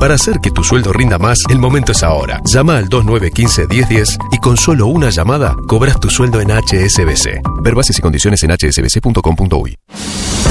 Para hacer que tu sueldo rinda más, el momento es ahora. Llama al 2915-1010 y con solo una llamada cobras tu sueldo en HSBC. Ver bases y condiciones en hsbc.com.uy.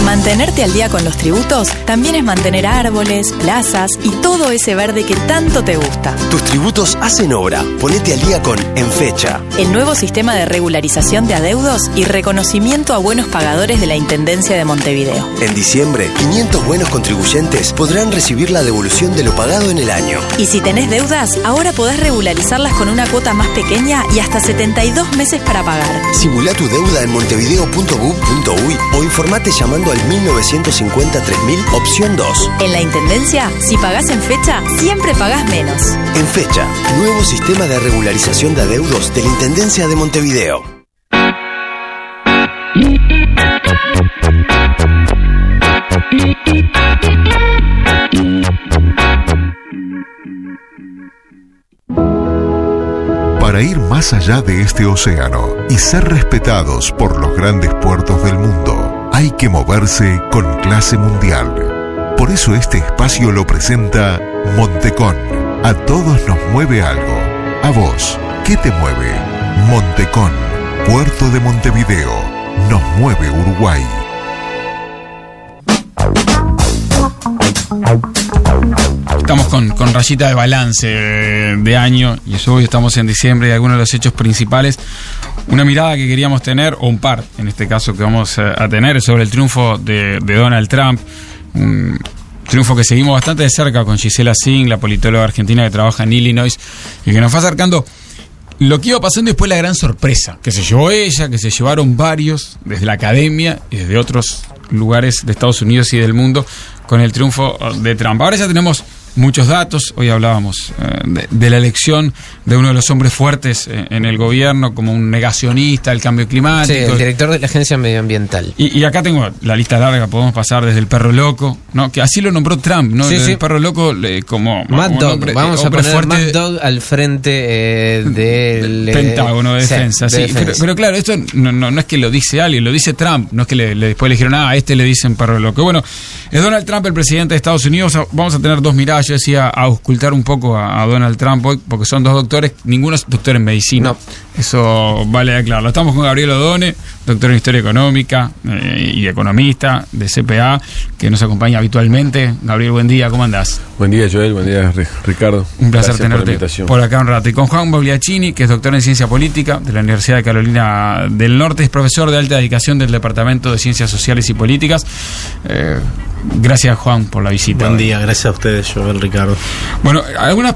Mantenerte al día con los tributos también es mantener árboles, plazas y todo ese verde que tanto te gusta. Tus tributos hacen obra. Ponete al día con En Fecha. El nuevo sistema de regularización de adeudos y reconocimiento a buenos pagadores de la Intendencia de Montevideo. En diciembre, 500 buenos contribuyentes podrán recibir la devolución de lo pagado en el año. Y si tenés deudas, ahora podés regularizarlas con una cuota más pequeña y hasta 72 meses para pagar. Simula tu deuda en montevideo.gov.uy o informate llamando al 1950 3000 opción 2. En la Intendencia, si pagás en fecha, siempre pagás menos. En fecha, nuevo sistema de regularización de adeudos de la Intendencia de Montevideo. Para ir más allá de este océano y ser respetados por los grandes puertos del mundo, hay que moverse con clase mundial. Por eso este espacio lo presenta Montecón. A todos nos mueve algo. A vos, ¿qué te mueve? Montecón, Puerto de Montevideo. Nos mueve Uruguay. Estamos con, con rayita de balance de año y eso hoy estamos en diciembre y algunos de los hechos principales. Una mirada que queríamos tener, o un par en este caso que vamos a, tener, sobre el triunfo de, de Donald Trump. Un triunfo que seguimos bastante de cerca con Gisela Singh, la politóloga argentina que trabaja en Illinois y que nos fue acercando lo que iba pasando después la gran sorpresa que se llevó ella, que se llevaron varios desde la academia y desde otros lugares de Estados Unidos y del mundo con el triunfo de Trump. Ahora ya tenemos muchos datos. Hoy hablábamos eh, de, de la elección de uno de los hombres fuertes eh, en el gobierno como un negacionista del cambio climático. Sí, el director de la Agencia Medioambiental. Y, y acá tengo la lista larga, podemos pasar desde el perro loco, ¿no? Que así lo nombró Trump, ¿no? Sí, el, sí. perro loco eh, como Mad Dog, vamos a poner fuerte Mad Dog al frente eh, del... Pentágono de defensa, sí. de Pero, claro, esto no, no, no es que lo dice alguien, lo dice Trump. No es que le, le- después le dijeron, ah, a este le dicen perro loco. Bueno, es Donald Trump el presidente de Estados Unidos. Vamos a tener dos miradas. Yo decía a auscultar un poco a, Donald Trump porque son dos doctores. Ninguno es doctor en medicina. Eso vale aclararlo. Estamos con Gabriel Odone, doctor en Historia Económica eh, y economista de CPA, que nos acompaña habitualmente. Gabriel, buen día, ¿cómo andás? Buen día, Joel. Buen día, Ri- Ricardo. Un placer Gracias por la tenerte invitación. por, acá un rato. Y con Juan Bogliacini, que es doctor en Ciencia Política de la Universidad de Carolina del Norte, es profesor de alta dedicación del Departamento de Ciencias Sociales y Políticas. Eh, gracias, Juan, por la visita. Buen día, gracias a ustedes, Joel Ricardo. Bueno, algunos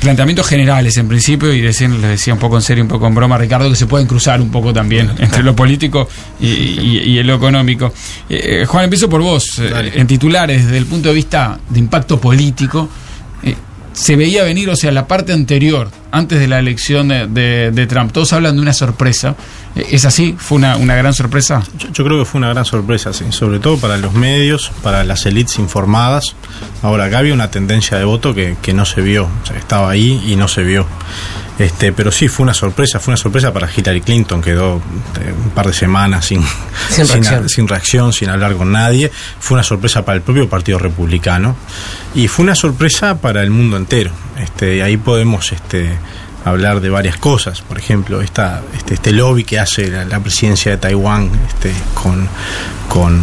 planteamientos generales en principio, y decían, les decía un poco en serio, un poco en broma, Ricardo, que se pueden cruzar un poco también entre lo político y, y- y lo económico. Eh, Juan, empiezo por vos. Eh, en titulares, desde el punto de vista de impacto político, eh, se veía venir, o sea, la parte anterior, antes de la elección de, de- de Trump, todos hablan de una sorpresa. Eh, ¿Es así? ¿Fue una, una gran sorpresa? Yo, creo que fue una gran sorpresa, sí, sobre todo para los medios, para las élites informadas. Ahora, acá había una tendencia de voto que, que no se vio, o sea, estaba ahí y no se vio. Este, pero sí, fue una sorpresa, fue una sorpresa para Hillary Clinton, quedó eh, un par de semanas sin, Sin reacción. sin reacción, sin hablar con nadie. Fue una sorpresa para el propio Partido Republicano y fue una sorpresa para el mundo entero. Este, y ahí podemos este, hablar de varias cosas. Por ejemplo, esta, este, este lobby que hace la, la presidencia de Taiwán este, con, con,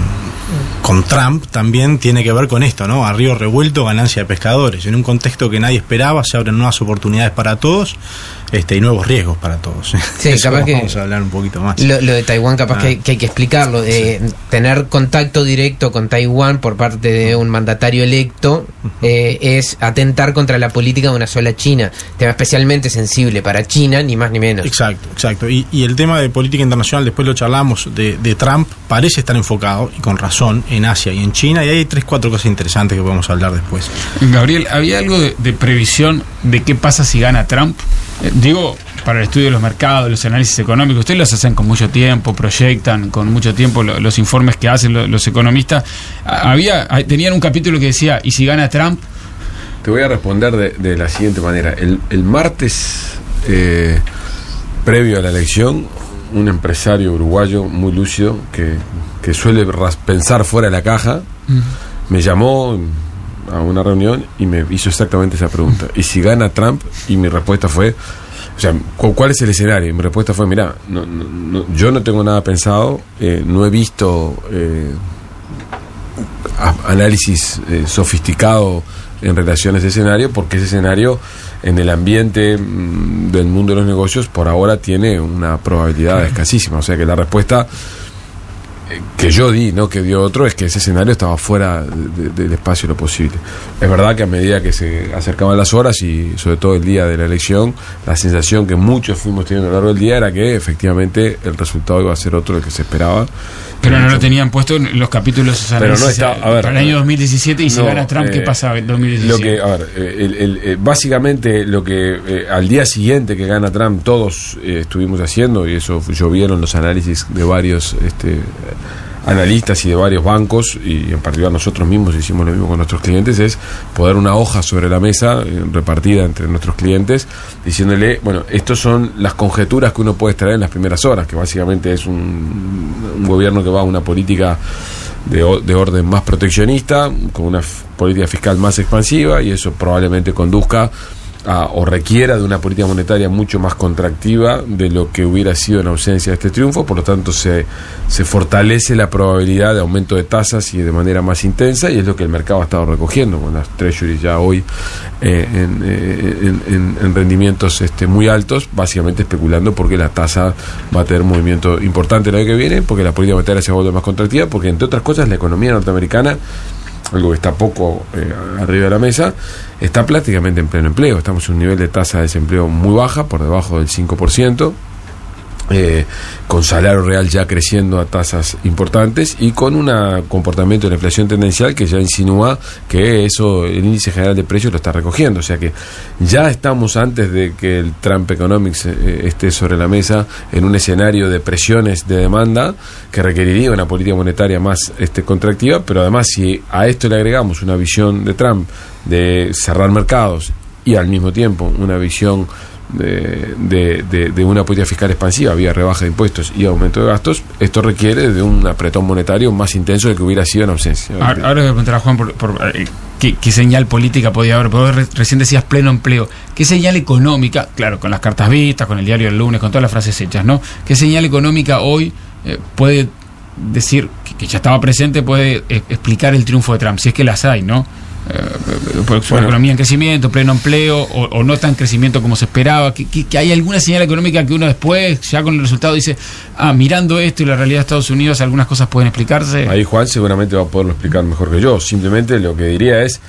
con Trump también tiene que ver con esto, ¿no? A río revuelto, ganancia de pescadores. En un contexto que nadie esperaba, se abren nuevas oportunidades para todos este, y nuevos riesgos para todos. Sí, Eso capaz que- vamos a hablar un poquito más. Lo, lo de Taiwán capaz Ah. que, hay, que hay que explicarlo. Eh, Tener contacto directo con Taiwán por parte de un mandatario electo eh, es atentar contra la política de una sola China. Tema especialmente sensible para China, ni más ni menos. Exacto, exacto. Y, y el tema de política internacional, después lo charlamos, de, de Trump, parece estar enfocado, y con razón, en en Asia y en China, y hay tres, cuatro cosas interesantes que podemos hablar después. Gabriel, ¿había algo de, de previsión de qué pasa si gana Trump? Eh, digo, para el estudio de los mercados, los análisis económicos, ustedes los hacen con mucho tiempo, proyectan con mucho tiempo lo- los informes que hacen lo- los economistas. Ah, Había, ah, tenían un capítulo que decía, ¿y si gana Trump? Te voy a responder de, de la siguiente manera. El, el martes, eh, previo a la elección, un empresario uruguayo muy lúcido que, que suele pensar fuera de la caja, me llamó a una reunión y me hizo exactamente esa pregunta. ¿Y si gana Trump? Y mi respuesta fue, o sea, ¿cu- ¿cuál es el escenario? Y mi respuesta fue, mira, no, no- no- yo no tengo nada pensado, eh, no he visto eh, análisis eh, sofisticado en relación a ese escenario, porque ese escenario en el ambiente mm, del mundo de los negocios por ahora tiene una probabilidad escasísima. O sea que la respuesta que yo di, no que dio otro, es que ese escenario estaba fuera de- de- del espacio de lo posible. Es verdad que a medida que se acercaban las horas y sobre todo el día de la elección, la sensación que muchos fuimos teniendo a lo largo del día era que efectivamente el resultado iba a ser otro del que se esperaba. Pero no lo tenían puesto en los capítulos Pero no está- eh, a ver, para el año 2017 y si no, gana Trump, ¿qué eh, pasa en 2017? Lo que, a ver, eh, el- el- eh, básicamente lo que eh, al día siguiente que gana Trump todos eh, estuvimos haciendo, y eso llovieron los análisis de varios este, analistas y de varios bancos, y en particular nosotros mismos hicimos lo mismo con nuestros clientes, es poner una hoja sobre la mesa eh, repartida entre nuestros clientes, diciéndole, bueno, estas son las conjeturas que uno puede extraer en las primeras horas, que básicamente es un, un gobierno que va a una política de, de orden más proteccionista, con una política fiscal más expansiva, y eso probablemente conduzca a- o requiera de una política monetaria mucho más contractiva de lo que hubiera sido en ausencia de este triunfo, por lo tanto se, se fortalece la probabilidad de aumento de tasas y de manera más intensa, y es lo que el mercado ha estado recogiendo, con las treasuries ya hoy eh, en, eh, en- en- en rendimientos este, muy altos, básicamente especulando porque la tasa va a tener un movimiento importante el año que viene, porque la política monetaria se vuelve más contractiva, porque entre otras cosas la economía norteamericana algo que está poco eh, arriba de la mesa, está prácticamente en pleno empleo. Estamos en un nivel de tasa de desempleo muy baja, por debajo del 5%, eh, con salario real ya creciendo a tasas importantes y con un comportamiento de la inflación tendencial que ya insinúa que eso, el índice general de precios lo está recogiendo. O sea que ya estamos antes de que el Trump Economics eh, esté sobre la mesa en un escenario de presiones de demanda que requeriría una política monetaria más este, contractiva, pero además si a esto le agregamos una visión de Trump de cerrar mercados y al mismo tiempo una visión de, de- de- de una política fiscal expansiva vía rebaja de impuestos y aumento de gastos, esto requiere de un apretón monetario más intenso del que hubiera sido en ausencia. Ahora, ahora voy a preguntar a Juan por, por, eh, ¿qué, qué señal política podía haber. Re- recién decías pleno empleo. ¿Qué señal económica? Claro, con las cartas vistas, con el diario del lunes, con todas las frases hechas, ¿no? ¿Qué señal económica hoy eh, puede decir que, ya estaba presente, puede eh, explicar el triunfo de Trump? Si es que las hay, ¿no? Eh, Bueno. economía en crecimiento, pleno empleo, o, o no tan crecimiento como se esperaba, que, que- que hay alguna señal económica que uno después, ya con el resultado, dice, ah, mirando esto y la realidad de Estados Unidos, algunas cosas pueden explicarse. Ahí Juan seguramente va a poderlo explicar mejor que yo. Simplemente lo que diría es,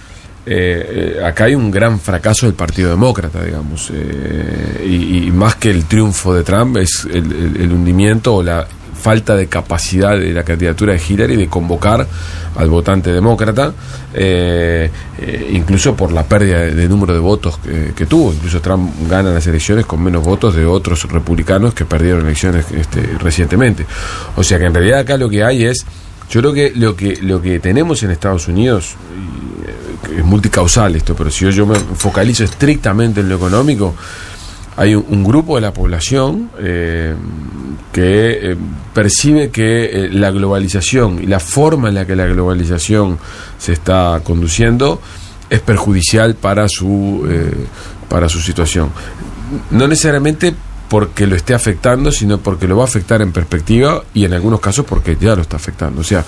eh, eh, acá hay un gran fracaso del Partido Demócrata, digamos. eh, y, y más que el triunfo de Trump es el, el- el hundimiento o la falta de capacidad de la candidatura de Hillary de convocar al votante demócrata, eh, eh, incluso por la pérdida de, número de votos que, tuvo. Incluso Trump gana las elecciones con menos votos de otros republicanos que perdieron elecciones este, recientemente. O sea que en realidad acá lo que hay es, yo creo que lo que, lo que tenemos en Estados Unidos, y, eh, es multicausal esto, pero si yo me focalizo estrictamente en lo económico, hay un, grupo de la población eh, que eh, percibe que eh, la globalización y la forma en la que la globalización se está conduciendo es perjudicial para su para su situación. No necesariamente porque lo esté afectando, sino porque lo va a afectar en perspectiva y en algunos casos porque ya lo está afectando. O sea,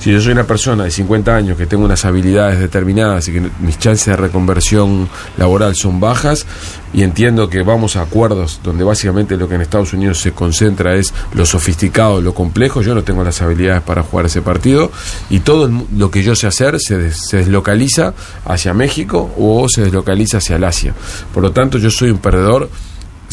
si yo soy una persona de 50 años que tengo unas habilidades determinadas y que mis chances de reconversión laboral son bajas y entiendo que vamos a acuerdos donde básicamente lo que en Estados Unidos se concentra es lo sofisticado, lo complejo, yo no tengo las habilidades para jugar ese partido y todo lo que yo sé hacer se, des- se deslocaliza hacia México o se deslocaliza hacia el Asia. Por lo tanto, yo soy un perdedor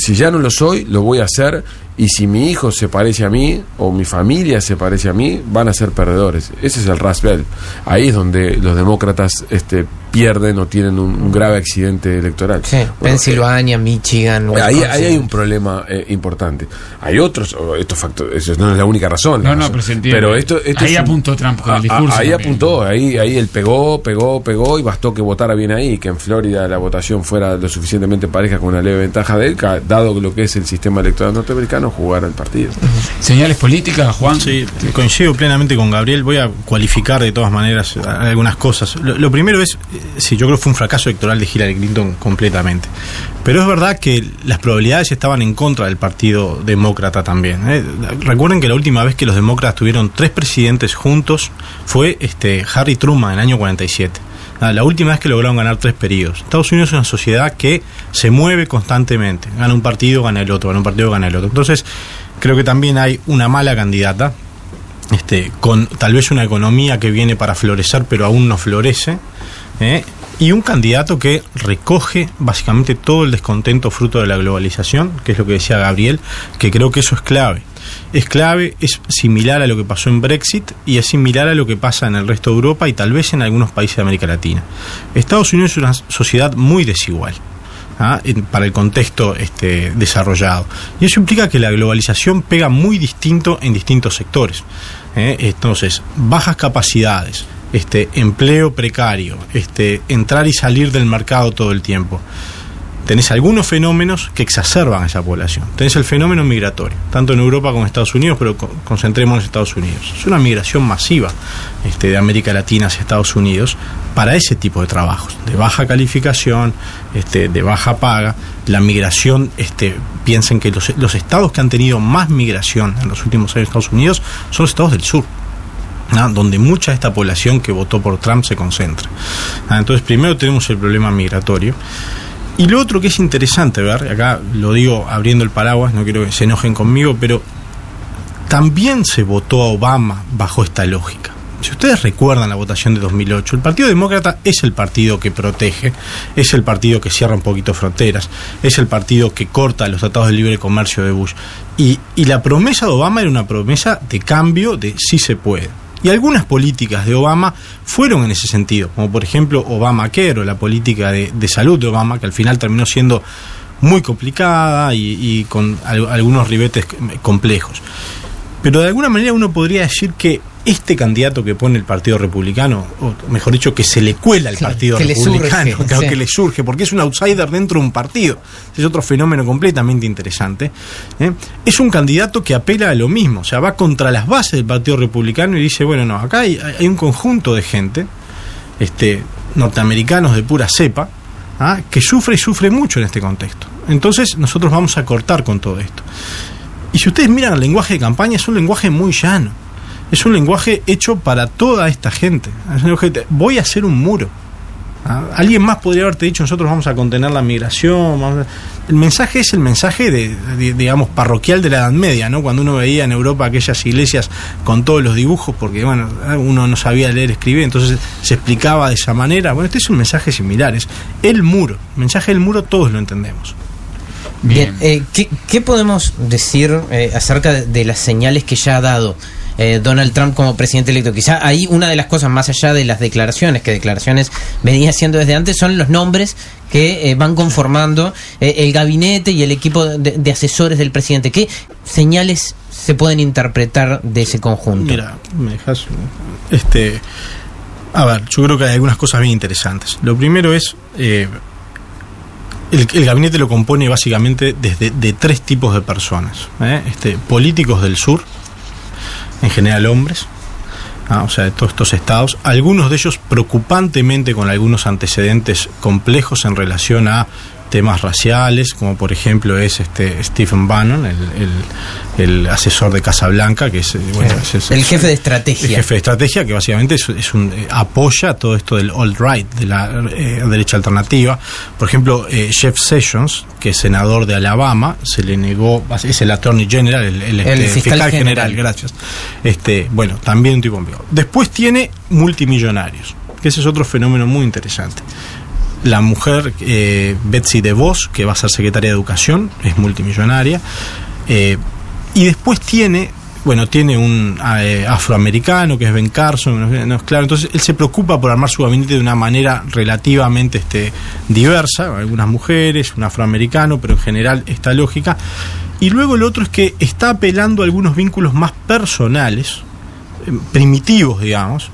si ya no lo soy, lo voy a hacer Y si mi hijo se parece a mí o mi familia se parece a mí, van a ser perdedores. Ese es el Rasbel. Ahí es donde los demócratas este, pierden o tienen un, un grave accidente electoral. Sí, Bueno, Pensilvania, Michigan. Ahí, ahí hay un problema eh, importante. Hay otros, estos factores, eso no es la única razón. No, la no, razón. pero se entiende. Pero esto, esto Ahí es un- apuntó Trump con el Ah, discurso ah, Ahí también. apuntó, ahí, ahí él pegó, pegó, pegó y bastó que votara bien ahí, que en Florida la votación fuera lo suficientemente pareja con una leve ventaja de él, dado lo que es el sistema electoral norteamericano, jugar al partido. Señales políticas, Juan. Sí, coincido plenamente con Gabriel. Voy a cualificar de todas maneras eh, algunas cosas. Lo, lo primero es, eh, sí, yo creo que fue un fracaso electoral de Hillary Clinton completamente. Pero es verdad que las probabilidades estaban en contra del Partido Demócrata también. ¿eh? Recuerden que la última vez que los demócratas tuvieron tres presidentes juntos fue este Harry Truman en el año 47. Ah, La última vez que lograron ganar tres periodos. Estados Unidos es una sociedad que se mueve constantemente. Gana un partido, gana el otro, gana un partido, gana el otro. Entonces, creo que también hay una mala candidata, este, con tal vez una economía que viene para florecer, pero aún no florece, ¿eh? y un candidato que recoge básicamente todo el descontento fruto de la globalización, que es lo que decía Gabriel, que creo que eso es clave. Es clave, es similar a lo que pasó en Brexit y es similar a lo que pasa en el resto de Europa y tal vez en algunos países de América Latina. Estados Unidos es una sociedad muy desigual. ¿ah? para el contexto este, desarrollado. Y eso implica que la globalización pega muy distinto en distintos sectores. ¿eh? Entonces, bajas capacidades, este, empleo precario, este, entrar y salir del mercado todo el tiempo. Tenés algunos fenómenos que exacerban a esa población. Tenés el fenómeno migratorio, tanto en Europa como en Estados Unidos, pero co- concentrémonos en Estados Unidos. Es una migración masiva este, de América Latina hacia Estados Unidos para ese tipo de trabajos, de baja calificación, este, de baja paga. La migración, este, piensen que los, los estados que han tenido más migración en los últimos años de Estados Unidos son los estados del sur. ¿ah? donde mucha de esta población que votó por Trump se concentra. Entonces, primero tenemos el problema migratorio. Y lo otro que es interesante ver, acá lo digo abriendo el paraguas, no quiero que se enojen conmigo, pero también se votó a Obama bajo esta lógica. Si ustedes recuerdan la votación de 2008, el Partido Demócrata es el partido que protege, es el partido que cierra un poquito fronteras, es el partido que corta los tratados de libre comercio de Bush. Y, y la promesa de Obama era una promesa de cambio de sí se puede. Y algunas políticas de Obama fueron en ese sentido, como por ejemplo Obamacare o la política de, de salud de Obama, que al final terminó siendo muy complicada y, con al- algunos ribetes complejos. Pero de alguna manera uno podría decir que este candidato que pone el Partido Republicano, o mejor dicho, que se le cuela al Partido que Republicano, surge, claro, sí. que le surge, porque es un outsider dentro de un partido. Es otro fenómeno completamente interesante. ¿eh? Es un candidato que apela a lo mismo, o sea, va contra las bases del Partido Republicano y dice, bueno, no, acá hay, hay un conjunto de gente, este, norteamericanos de pura cepa, ¿ah? que sufre y sufre mucho en este contexto. Entonces nosotros vamos a cortar con todo esto. Y si ustedes miran el lenguaje de campaña, es un lenguaje muy llano. Es un lenguaje hecho para toda esta gente. Es un lenguaje voy a hacer un muro. ¿Ah? Alguien más podría haberte dicho, nosotros vamos a contener la migración. El mensaje es el mensaje, de, de- digamos, parroquial de la Edad Media, ¿no? Cuando uno veía en Europa aquellas iglesias con todos los dibujos, porque, bueno, uno no sabía leer escribir, entonces se explicaba de esa manera. Bueno, este es un mensaje similar, es el muro. El mensaje del muro todos lo entendemos. Bien, eh, ¿qué, qué podemos decir eh, acerca de, de las señales que ya ha dado eh, Donald Trump como presidente electo? Quizá ahí una de las cosas más allá de las declaraciones, que declaraciones venía haciendo desde antes, son los nombres que van conformando el gabinete y el equipo de, de asesores del presidente. ¿Qué señales se pueden interpretar de ese conjunto? Mira, me dejas. Este. A ver, yo creo que hay algunas cosas bien interesantes. Lo primero es. El, el gabinete lo compone básicamente desde de tres tipos de personas. ¿eh? Este, políticos del sur, en general hombres, ah, o sea, de todos estos estados, algunos de ellos preocupantemente con algunos antecedentes complejos en relación a temas raciales, como por ejemplo es este Stephen Bannon, el, el- el asesor de Casablanca, que es, eh, bueno, es- es- el jefe de estrategia. el jefe de estrategia, que básicamente es, es un, eh, apoya todo esto del alt-right, de la eh, derecha alternativa. Por ejemplo, eh, Jeff Sessions, que es senador de Alabama, se le negó, es el Attorney General, el, el, este, fiscal fiscal, general. general. gracias. Este, bueno, también un tipo. Después tiene multimillonarios, que ese es otro fenómeno muy interesante. La mujer eh, Betsy DeVos, que va a ser secretaria de Educación, es multimillonaria. Eh, y después tiene, bueno, tiene un eh, afroamericano que es Ben Carson, no, es claro, entonces él se preocupa por armar su gabinete de una manera relativamente este, diversa, algunas mujeres, un afroamericano, pero en general esta lógica. Y luego el otro es que está apelando a algunos vínculos más personales, eh, primitivos, digamos,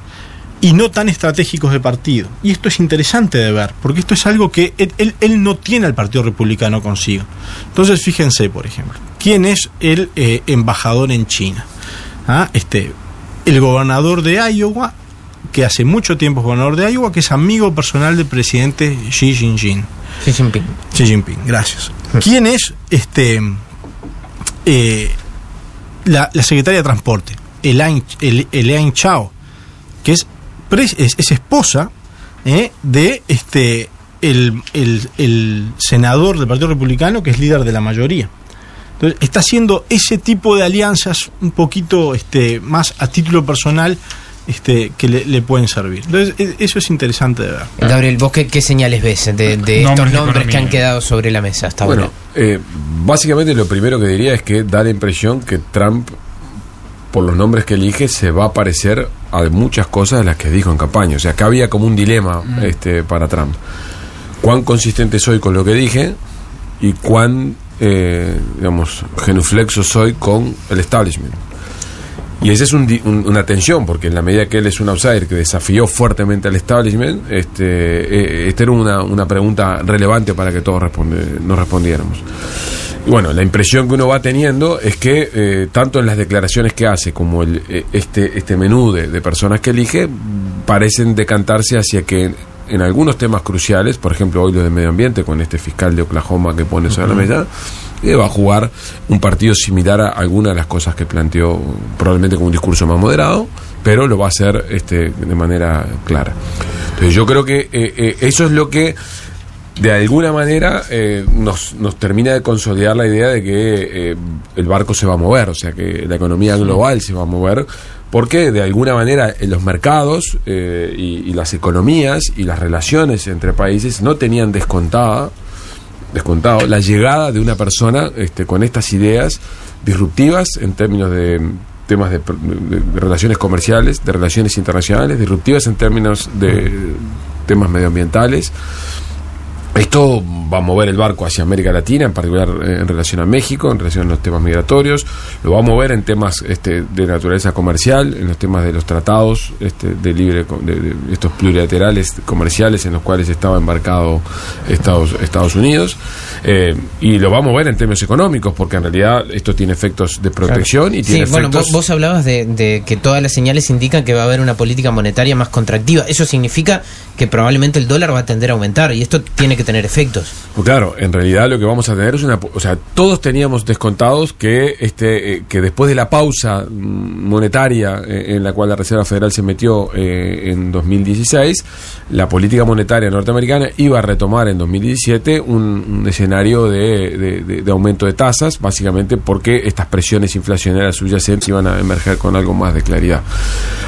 y no tan estratégicos de partido. Y esto es interesante de ver, porque esto es algo que él, él- él no tiene al Partido Republicano consigo. Entonces, fíjense, por ejemplo, ¿quién es el eh, embajador en China? Ah, Este, el gobernador de Iowa, que hace mucho tiempo es gobernador de Iowa, que es amigo personal del presidente Xi Jinping. Xi Jinping. Xi Jinping, gracias. ¿Quién es este eh, la, la secretaria de Transporte? Elaine, El- Elaine Chao, que es, es, es esposa eh, de este el, el- el senador del Partido Republicano, que es líder de la mayoría. Entonces, está haciendo ese tipo de alianzas un poquito este, más a título personal este, que le, le pueden servir. Entonces, e- eso es interesante de ver. Gabriel, ¿vos qué, qué señales ves de, estos nombres que han quedado sobre la mesa hasta Bueno, ahora? eh, básicamente lo primero que diría es que da la impresión que Trump, por los nombres que elige, se va a parecer a muchas cosas de las que dijo en campaña. O sea, que había como un dilema Mm. este, para Trump. ¿Cuán consistente soy con lo que dije y cuán, eh, digamos, genuflexo soy con el establishment? Y esa es un un- una tensión, porque en la medida que él es un outsider que desafió fuertemente al establishment, este, eh, esta era una, una pregunta relevante para que todos responde- nos respondiéramos. Y bueno, la impresión que uno va teniendo es que eh, tanto en las declaraciones que hace como el, eh, este, este menú de, de personas que elige, parecen decantarse hacia que en algunos temas cruciales, por ejemplo hoy lo de medio ambiente con este fiscal de Oklahoma que pone sobre la mesa, eh, va a jugar un partido similar a algunas de las cosas que planteó, probablemente con un discurso más moderado, pero lo va a hacer este, de manera clara. Entonces yo creo que eh, eh, eso es lo que de alguna manera eh, nos, nos termina de consolidar la idea de que eh, el barco se va a mover, o sea que la economía global se va a mover, porque de alguna manera en los mercados eh, y, y las economías y las relaciones entre países no tenían descontada descontado la llegada de una persona este, con estas ideas disruptivas en términos de temas de, de- de relaciones comerciales, de relaciones internacionales, disruptivas en términos de temas medioambientales. Esto va a mover el barco hacia América Latina, en particular eh, en relación a México, en relación a los temas migratorios. Lo va a mover en temas este, de naturaleza comercial, en los temas de los tratados este, de libre, de, de estos plurilaterales comerciales en los cuales estaba embarcado Estados, Estados Unidos. Eh, y lo va a mover en términos económicos, porque en realidad esto tiene efectos de protección y Sí, tiene bueno, efectos. vos, vos hablabas de, de que todas las señales indican que va a haber una política monetaria más contractiva. Eso significa que probablemente el dólar va a tender a aumentar y esto tiene que tener efectos. Pues claro, en realidad lo que vamos a tener es una, o sea, todos teníamos descontados que este, eh, que después de la pausa mm, monetaria eh, en la cual la Reserva Federal se metió eh, en 2016, la política monetaria norteamericana iba a retomar en 2017 un, un escenario de, de- aumento de tasas, básicamente porque estas presiones inflacionarias subyacentes iban a emerger con algo más de claridad.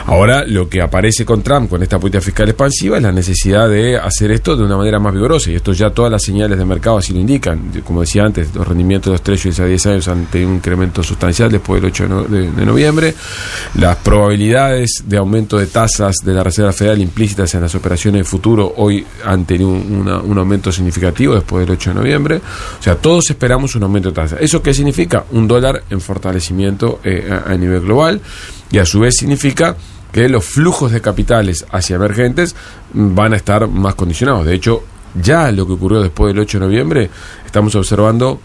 Ahora, lo que aparece con Trump, con esta política fiscal expansiva, es la necesidad de hacer esto de una manera más vigorosa. Y esto ya todas las señales de mercado así lo indican. Como decía antes, los rendimientos de los treasuries a 10 años han tenido un incremento sustancial después del 8 de, no- de- de noviembre. Las probabilidades de aumento de tasas de la Reserva Federal implícitas en las operaciones de futuro hoy han tenido un, aumento significativo después del 8 de noviembre. O sea, todos esperamos un aumento de tasas. ¿Eso qué significa? Un dólar en fortalecimiento eh, a, a nivel global y a su vez significa que los flujos de capitales hacia emergentes mm, van a estar más condicionados. De hecho, ya lo que ocurrió después del 8 de noviembre, estamos observando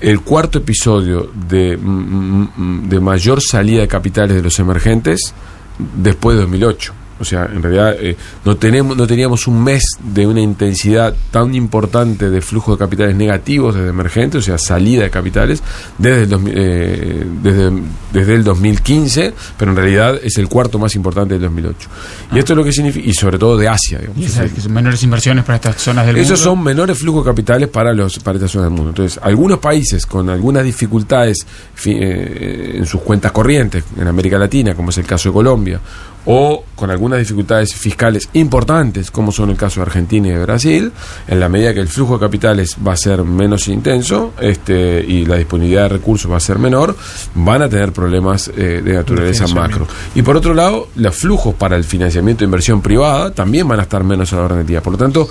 el cuarto episodio de, mm, mm, mm, de mayor salida de capitales de los emergentes después de 2008. O sea, en realidad eh, no, tenemos, no teníamos un mes de una intensidad tan importante de flujo de capitales negativos desde emergentes, o sea, salida de capitales, desde el, 2000, eh, desde, desde el 2015, pero en realidad es el cuarto más importante del 2008. Y esto es lo que significa, y sobre todo de Asia, digamos. Y esas que son menores inversiones para estas zonas del Esos mundo. son menores flujos de capitales para los para estas zonas del mundo. Entonces, algunos países con algunas dificultades fi- eh, en sus cuentas corrientes, en América Latina, como es el caso de Colombia, o con algunas algunas dificultades fiscales importantes, como son el caso de Argentina y de Brasil, en la medida que el flujo de capitales va a ser menos intenso este, y la disponibilidad de recursos va a ser menor, van a tener problemas eh, de naturaleza macro. Y por otro lado, los flujos para el financiamiento de inversión privada también van a estar menos a la orden del día. Por lo tanto,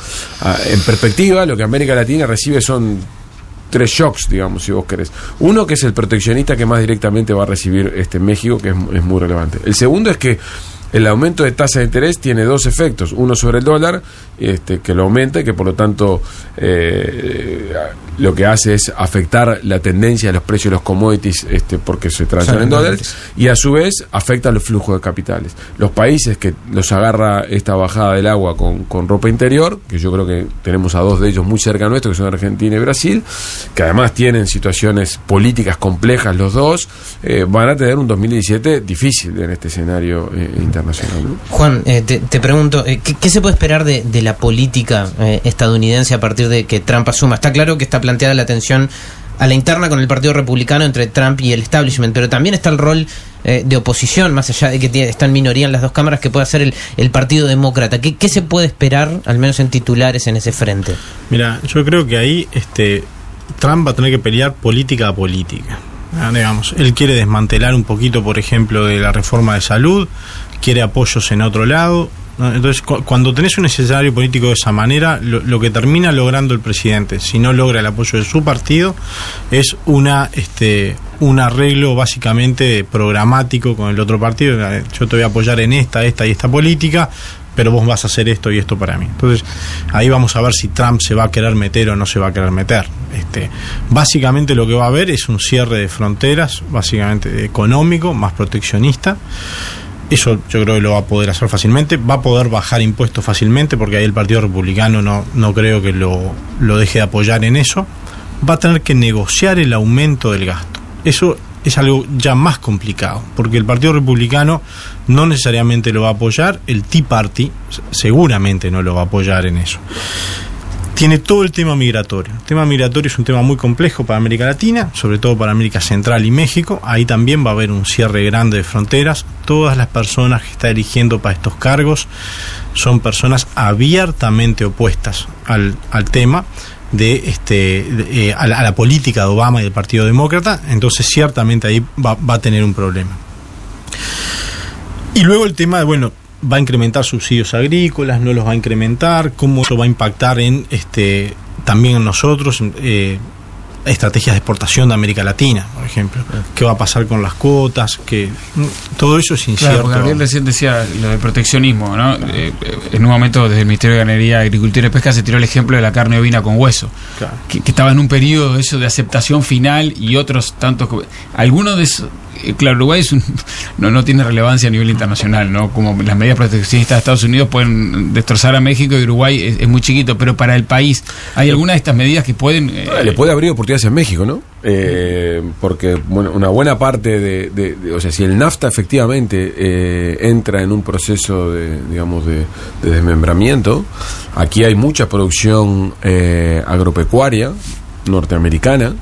en perspectiva, lo que América Latina recibe son tres shocks, digamos, si vos querés. Uno que es el proteccionista que más directamente va a recibir este México, que es, es muy relevante. El segundo es que el aumento de tasa de interés tiene dos efectos. Uno sobre el dólar, este, que lo aumenta y que por lo tanto eh, lo que hace es afectar la tendencia de los precios de los commodities este, porque se transan en dólares y a su vez afecta los flujos de capitales. Los países que los agarra esta bajada del agua con, con ropa interior, que yo creo que tenemos a dos de ellos muy cerca nuestro, que son Argentina y Brasil, que además tienen situaciones políticas complejas los dos, eh, van a tener un 2017 difícil en este escenario eh, internacional. ¿no? Juan, eh, te, te pregunto, ¿qué, qué se puede esperar de, de la política estadounidense a partir de que Trump asuma? Está claro que está planteada la tensión a la interna con el Partido Republicano entre Trump y el establishment, pero también está el rol eh, de oposición, más allá de que tiene, está en minoría en las dos cámaras, que puede hacer el, el Partido Demócrata. ¿Qué, ¿Qué se puede esperar, al menos en titulares, en ese frente? Mira, yo creo que ahí este, Trump va a tener que pelear política a política. Ah, digamos, él quiere desmantelar un poquito, por ejemplo, de la reforma de salud, quiere apoyos en otro lado. Entonces, cu- cuando tenés un escenario político de esa manera, lo, lo que termina logrando el presidente, si no logra el apoyo de su partido, es una este un arreglo básicamente programático con el otro partido. Eh, Yo te voy a apoyar en esta, esta y esta política, pero vos vas a hacer esto y esto para mí. Entonces, ahí vamos a ver si Trump se va a querer meter o no se va a querer meter. Este, básicamente lo que va a haber es un cierre de fronteras, básicamente económico, más proteccionista. Eso yo creo que lo va a poder hacer fácilmente. Va a poder bajar impuestos fácilmente porque ahí el Partido Republicano no, no creo que lo, lo deje de apoyar en eso. Va a tener que negociar el aumento del gasto. Eso es algo ya más complicado, porque el Partido Republicano no necesariamente lo va a apoyar, el Tea Party seguramente no lo va a apoyar en eso. Tiene todo el tema migratorio. El tema migratorio es un tema muy complejo para América Latina, sobre todo para América Central y México. Ahí también va a haber un cierre grande de fronteras. Todas las personas que está eligiendo para estos cargos son personas abiertamente opuestas al, al tema de este eh, a, la, a, la, política de Obama y del Partido Demócrata, entonces ciertamente ahí va, va, a tener un problema. Y luego el tema de, bueno, va a incrementar subsidios agrícolas, no los va a incrementar, cómo eso va a impactar en este también en nosotros, eh, estrategias de exportación de América Latina, por ejemplo. ¿Qué va a pasar con las cuotas? que Todo eso es incierto. Claro, Gabriel recién decía lo del proteccionismo, ¿no? Eh, en un momento desde el Ministerio de Ganadería, Agricultura y Pesca se tiró el ejemplo de la carne ovina con hueso, claro. que, que, estaba en un periodo eso de aceptación final y otros tantos... Algunos de esos... Claro, Uruguay es un, no, no tiene relevancia a nivel internacional, ¿no? Como las medidas proteccionistas de Estados Unidos pueden destrozar a México y Uruguay es, muy chiquito, pero para el país, ¿hay alguna de estas medidas que pueden... Eh, Le puede abrir oportunidades en México, ¿no? Eh, porque bueno, una buena parte de, de, de, o sea, si el NAFTA efectivamente eh, entra en un proceso de, digamos, de, de desmembramiento, aquí hay mucha producción eh, agropecuaria norteamericana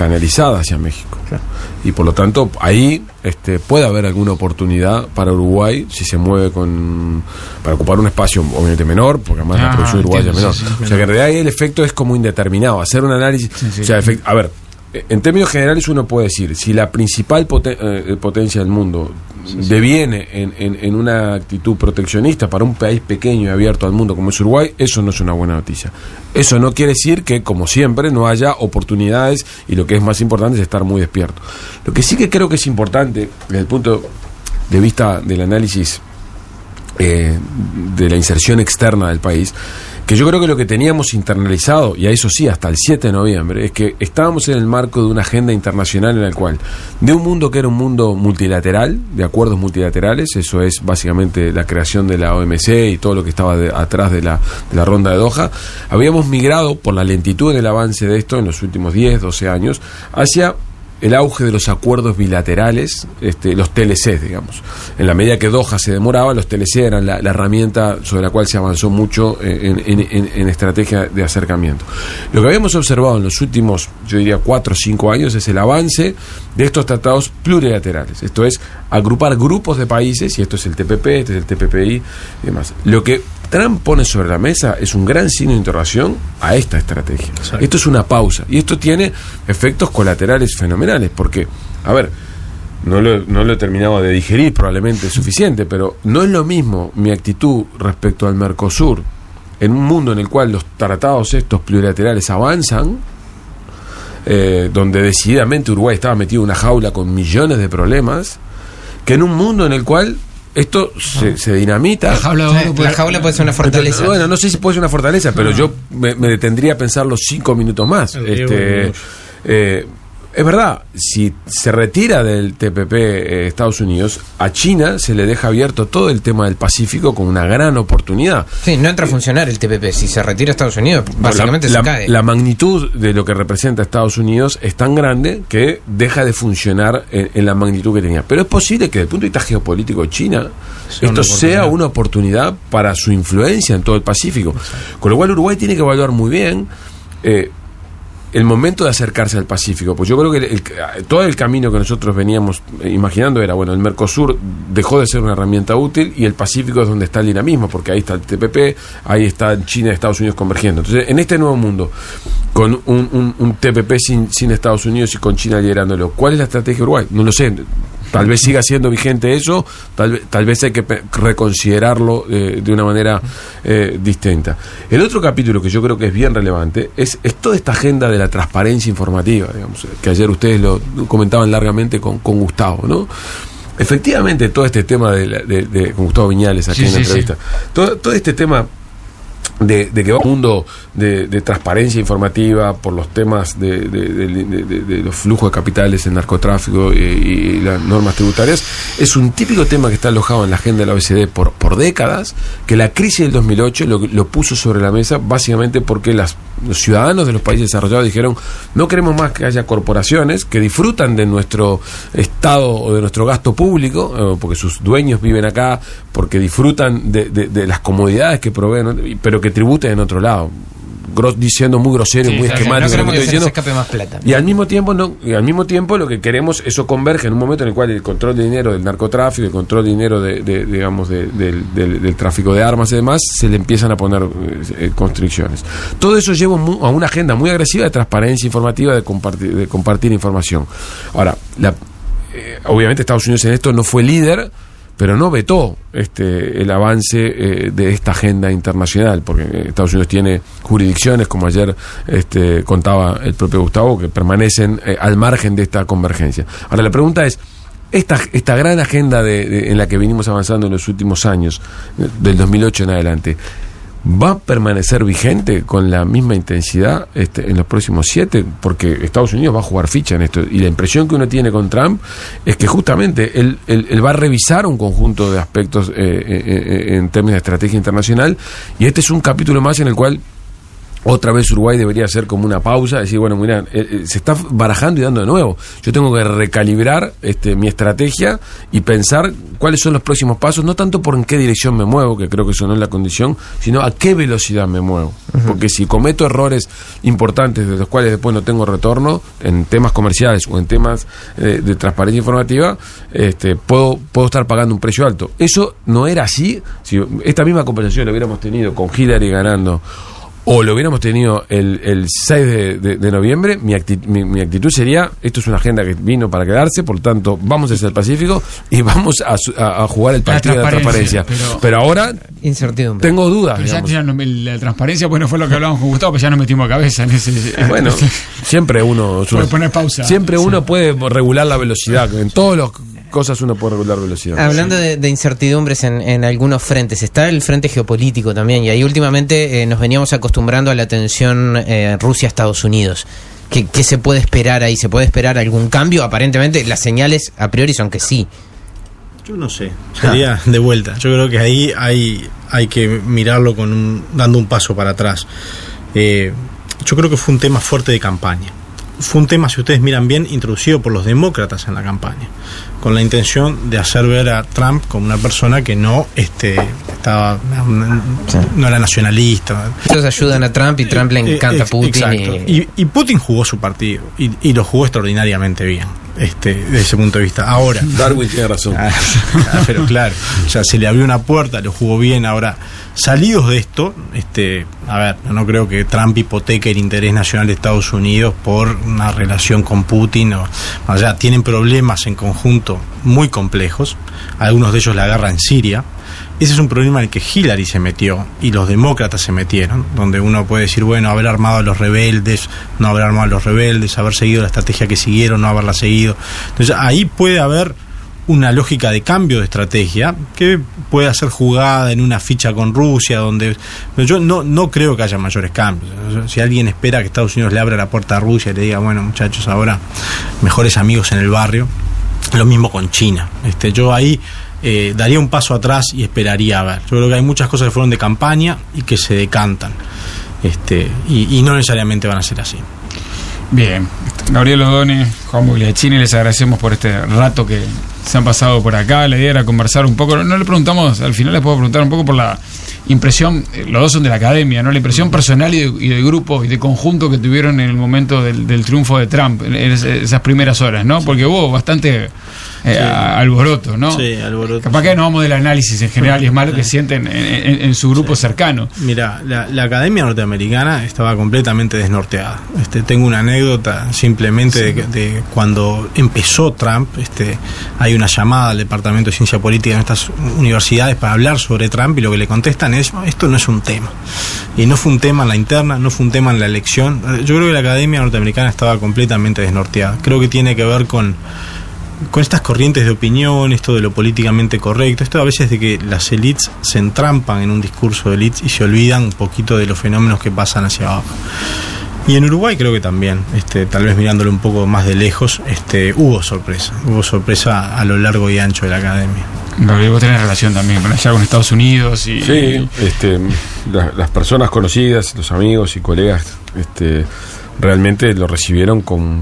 canalizada hacia México. Claro. Y por lo tanto, ahí este, puede haber alguna oportunidad para Uruguay si se mueve con para ocupar un espacio obviamente menor, porque además ah, la producción uruguaya es menor. Sí, sí, o sea que en realidad ahí el efecto es como indeterminado. Hacer un análisis. O sea, efect, a ver, en términos generales uno puede decir, si la principal poten eh, potencia del mundo sí, sí. deviene en, en, en, una actitud proteccionista para un país pequeño y abierto al mundo como es Uruguay, eso no es una buena noticia. Eso no quiere decir que, como siempre, no haya oportunidades y lo que es más importante es estar muy despierto. Lo que sí que creo que es importante desde el punto de vista del análisis eh, de la inserción externa del país, que yo creo que lo que teníamos internalizado, y a eso sí, hasta el 7 de noviembre, es que estábamos en el marco de una agenda internacional en la cual, de un mundo que era un mundo multilateral, de acuerdos multilaterales, eso es básicamente la creación de la OMC y todo lo que estaba de, atrás de la, de la ronda de Doha, habíamos migrado por la lentitud en el avance de esto en los últimos 10, 12 años hacia el auge de los acuerdos bilaterales, este, los TLC, digamos. En la medida que Doha se demoraba, los TLC eran la, herramienta sobre la cual se avanzó mucho en estrategia de acercamiento. Lo que habíamos observado en los últimos, yo diría, cuatro o cinco años es el avance de estos tratados plurilaterales. Esto es, agrupar grupos de países, y esto es el TPP, este es el TPPI y demás. Lo que Trump pone sobre la mesa es un gran signo de interrogación a esta estrategia. Esto es una pausa y esto tiene efectos colaterales fenomenales porque, a ver, no lo, no lo he terminado de digerir probablemente suficiente, pero no es lo mismo mi actitud respecto al Mercosur en un mundo en el cual los tratados estos plurilaterales avanzan, eh, donde decididamente Uruguay estaba metido en una jaula con millones de problemas, que en un mundo en el cual esto se, se dinamita. La jaula de oro La jaula puede ser una fortaleza. Entonces, bueno, no sé si puede ser una fortaleza, pero yo me, me detendría a pensarlo cinco minutos más. El Este, es eh, es verdad, si se retira del TPP eh, Estados Unidos, a China se le deja abierto todo el tema del Pacífico con una gran oportunidad. Sí, no entra a funcionar el TPP. Si se retira Estados Unidos, básicamente la, se la- cae. la magnitud de lo que representa Estados Unidos es tan grande que deja de funcionar en, en la magnitud que tenía. Pero es posible que desde el punto de vista geopolítico de China, esto una sea una oportunidad para su influencia en todo el Pacífico. Con lo cual Uruguay tiene que evaluar muy bien eh, el momento de acercarse al Pacífico. Pues yo creo que el- el- todo el camino que nosotros veníamos eh, imaginando era, bueno, el Mercosur dejó de ser una herramienta útil y el Pacífico es donde está el dinamismo, porque ahí está el TPP, ahí está China y Estados Unidos convergiendo. Entonces, en este nuevo mundo, con un, un- un TPP sin, sin Estados Unidos y con China liderándolo, ¿cuál es la estrategia de Uruguay? No lo sé. Tal vez siga siendo vigente eso, tal, vez- tal vez hay que reconsiderarlo eh, de una manera eh, distinta. El otro capítulo que yo creo que es bien relevante es, es toda esta agenda de la transparencia informativa, digamos, que ayer ustedes lo comentaban largamente con, con Gustavo, ¿no? Efectivamente, todo este tema de, la- de- de- con Gustavo Viñales aquí Sí, en la sí, sí. entrevista, todo, todo este tema de, que va un mundo de, transparencia informativa por los temas de, de- los flujos de capitales, el narcotráfico y, y las normas tributarias, es un típico tema que está alojado en la agenda de la OECD por, por décadas, que la crisis del 2008 lo, lo puso sobre la mesa básicamente porque las, los ciudadanos de los países desarrollados dijeron no queremos más que haya corporaciones que disfrutan de nuestro Estado o de nuestro gasto público, eh, porque sus dueños viven acá, porque disfrutan de, de- de las comodidades que proveen. Y- pero que tributen en otro lado. Gros- diciendo muy grosero, Sí, muy o sea, que esquemático. no que que se diciendo. escape más plata. Y al mismo tiempo no, y al mismo tiempo lo que queremos eso converge en un momento en el cual el control de dinero del narcotráfico, el control de dinero de, de- digamos de- del, del- del tráfico de armas y demás, se le empiezan a poner eh, eh, constricciones. Todo eso lleva mu- a una agenda muy agresiva de transparencia informativa, de compartir, de compartir información. Ahora, la, eh, obviamente Estados Unidos en esto no fue líder, pero no vetó este el avance eh, de esta agenda internacional, porque eh, Estados Unidos tiene jurisdicciones, como ayer este, contaba el propio Gustavo, que permanecen eh, al margen de esta convergencia. Ahora, la pregunta es, esta, esta gran agenda de- en la que venimos avanzando en los últimos años, del 2008 en adelante, ¿Va a permanecer vigente con la misma intensidad este, en los próximos siete? Porque Estados Unidos va a jugar ficha en esto. Y la impresión que uno tiene con Trump es que justamente él, él- va a revisar un conjunto de aspectos eh, eh, eh, en términos de estrategia internacional. Y este es un capítulo más en el cual otra vez Uruguay debería hacer como una pausa, decir, bueno, mira, eh, eh, se está barajando y dando de nuevo. Yo tengo que recalibrar este, mi estrategia y pensar cuáles son los próximos pasos, no tanto por en qué dirección me muevo, que creo que eso no es la condición, sino a qué velocidad me muevo. Porque si cometo errores importantes de los cuales después no tengo retorno, en temas comerciales o en temas eh, de transparencia informativa, este, puedo, puedo estar pagando un precio alto. Eso no era así. Si esta misma conversación la hubiéramos tenido con Hillary ganando o lo hubiéramos tenido el, el 6 de, de- de noviembre, mi, acti- mi, mi actitud sería, esto es una agenda que vino para quedarse, por lo tanto, vamos hacia el Pacífico y vamos a, su- a- a jugar el La partido de la transparencia, pero- Pero, ahora Incertidumbre. tengo dudas. Pero ya, ya no me- la transparencia, bueno, fue lo que hablábamos con Gustavo, pero ya nos metimos a cabeza en ese. Bueno, siempre uno... Puede poner pausa. Siempre Sí. uno puede regular la velocidad. En todas las cosas uno puede regular velocidad. Hablando de, de incertidumbres en, en algunos frentes, está el frente geopolítico también, y ahí últimamente eh, nos veníamos acostumbrando a la tensión eh, Rusia-Estados Unidos. ¿Qué, ¿Qué se puede esperar ahí? ¿Se puede esperar algún cambio? Aparentemente las señales a priori son que sí. Yo no sé, sería de vuelta. Yo creo que ahí hay, hay que mirarlo con un- dando un paso para atrás. Eh, yo creo que fue un tema fuerte de campaña. Fue un tema, si ustedes miran bien, introducido por los demócratas en la campaña, con la intención de hacer ver a Trump como una persona que no este, estaba, no era nacionalista. Ellos ayudan a Trump y Trump le Eh, encanta a ex- Putin. exacto. y- Y, y Putin jugó su partido y, y lo jugó extraordinariamente bien. Este, desde ese punto de vista. Ahora, Darwin tiene razón. Ah, pero claro, sea, se le abrió una puerta, lo jugó bien. Ahora, salidos de esto, este, a ver, no creo que Trump hipoteque el interés nacional de Estados Unidos por una relación con Putin. O, o sea, tienen problemas en conjunto muy complejos. Algunos de ellos la guerra en Siria. Ese es un problema en el que Hillary se metió y los demócratas se metieron, donde uno puede decir, bueno, haber armado a los rebeldes, no haber armado a los rebeldes, haber seguido la estrategia que siguieron, no haberla seguido. Entonces ahí puede haber una lógica de cambio de estrategia que puede ser jugada en una ficha con Rusia, donde yo no, no creo que haya mayores cambios. Si alguien espera que Estados Unidos le abra la puerta a Rusia y le diga, bueno muchachos, ahora mejores amigos en el barrio, lo mismo con China. Este, yo ahí eh, daría un paso atrás y esperaría a ver. Yo creo que hay muchas cosas que fueron de campaña y que se decantan. Este, y, no necesariamente van a ser así. Bien, Gabriel Odone, Juan Bugliacini, les agradecemos por este rato que se han pasado por acá. La idea era conversar un poco, no le preguntamos, al final les puedo preguntar un poco por la impresión, eh, los dos son de la academia, ¿no? La impresión personal y de, y de grupo y de conjunto que tuvieron en el momento del, del triunfo de Trump, en es- esas primeras horas, ¿no? Porque hubo bastante eh, alboroto, ¿no? Sí, alboroto. Capaz que no vamos del análisis en general y es malo que sienten en, en- en su grupo cercano. Mira, la, la Academia Norteamericana estaba completamente desnorteada. Este, tengo una anécdota simplemente de, de cuando empezó Trump. Este, hay una llamada al Departamento de Ciencia Política en estas universidades para hablar sobre Trump y lo que le contestan es, esto no es un tema. Y no fue un tema en la interna, no fue un tema en la elección. Yo creo que la Academia Norteamericana estaba completamente desnorteada. Creo que tiene que ver con con estas corrientes de opinión, esto de lo políticamente correcto, esto a veces de que las élites se entrampan en un discurso de élites y se olvidan un poquito de los fenómenos que pasan hacia abajo. Y en Uruguay creo que también, este, tal vez mirándolo un poco más de lejos, este, hubo sorpresa, hubo sorpresa a lo largo y ancho de la academia. Gabriel, vos tenés relación también con allá con Estados Unidos y... Sí, este, la- las personas conocidas, los amigos y colegas, este, realmente lo recibieron con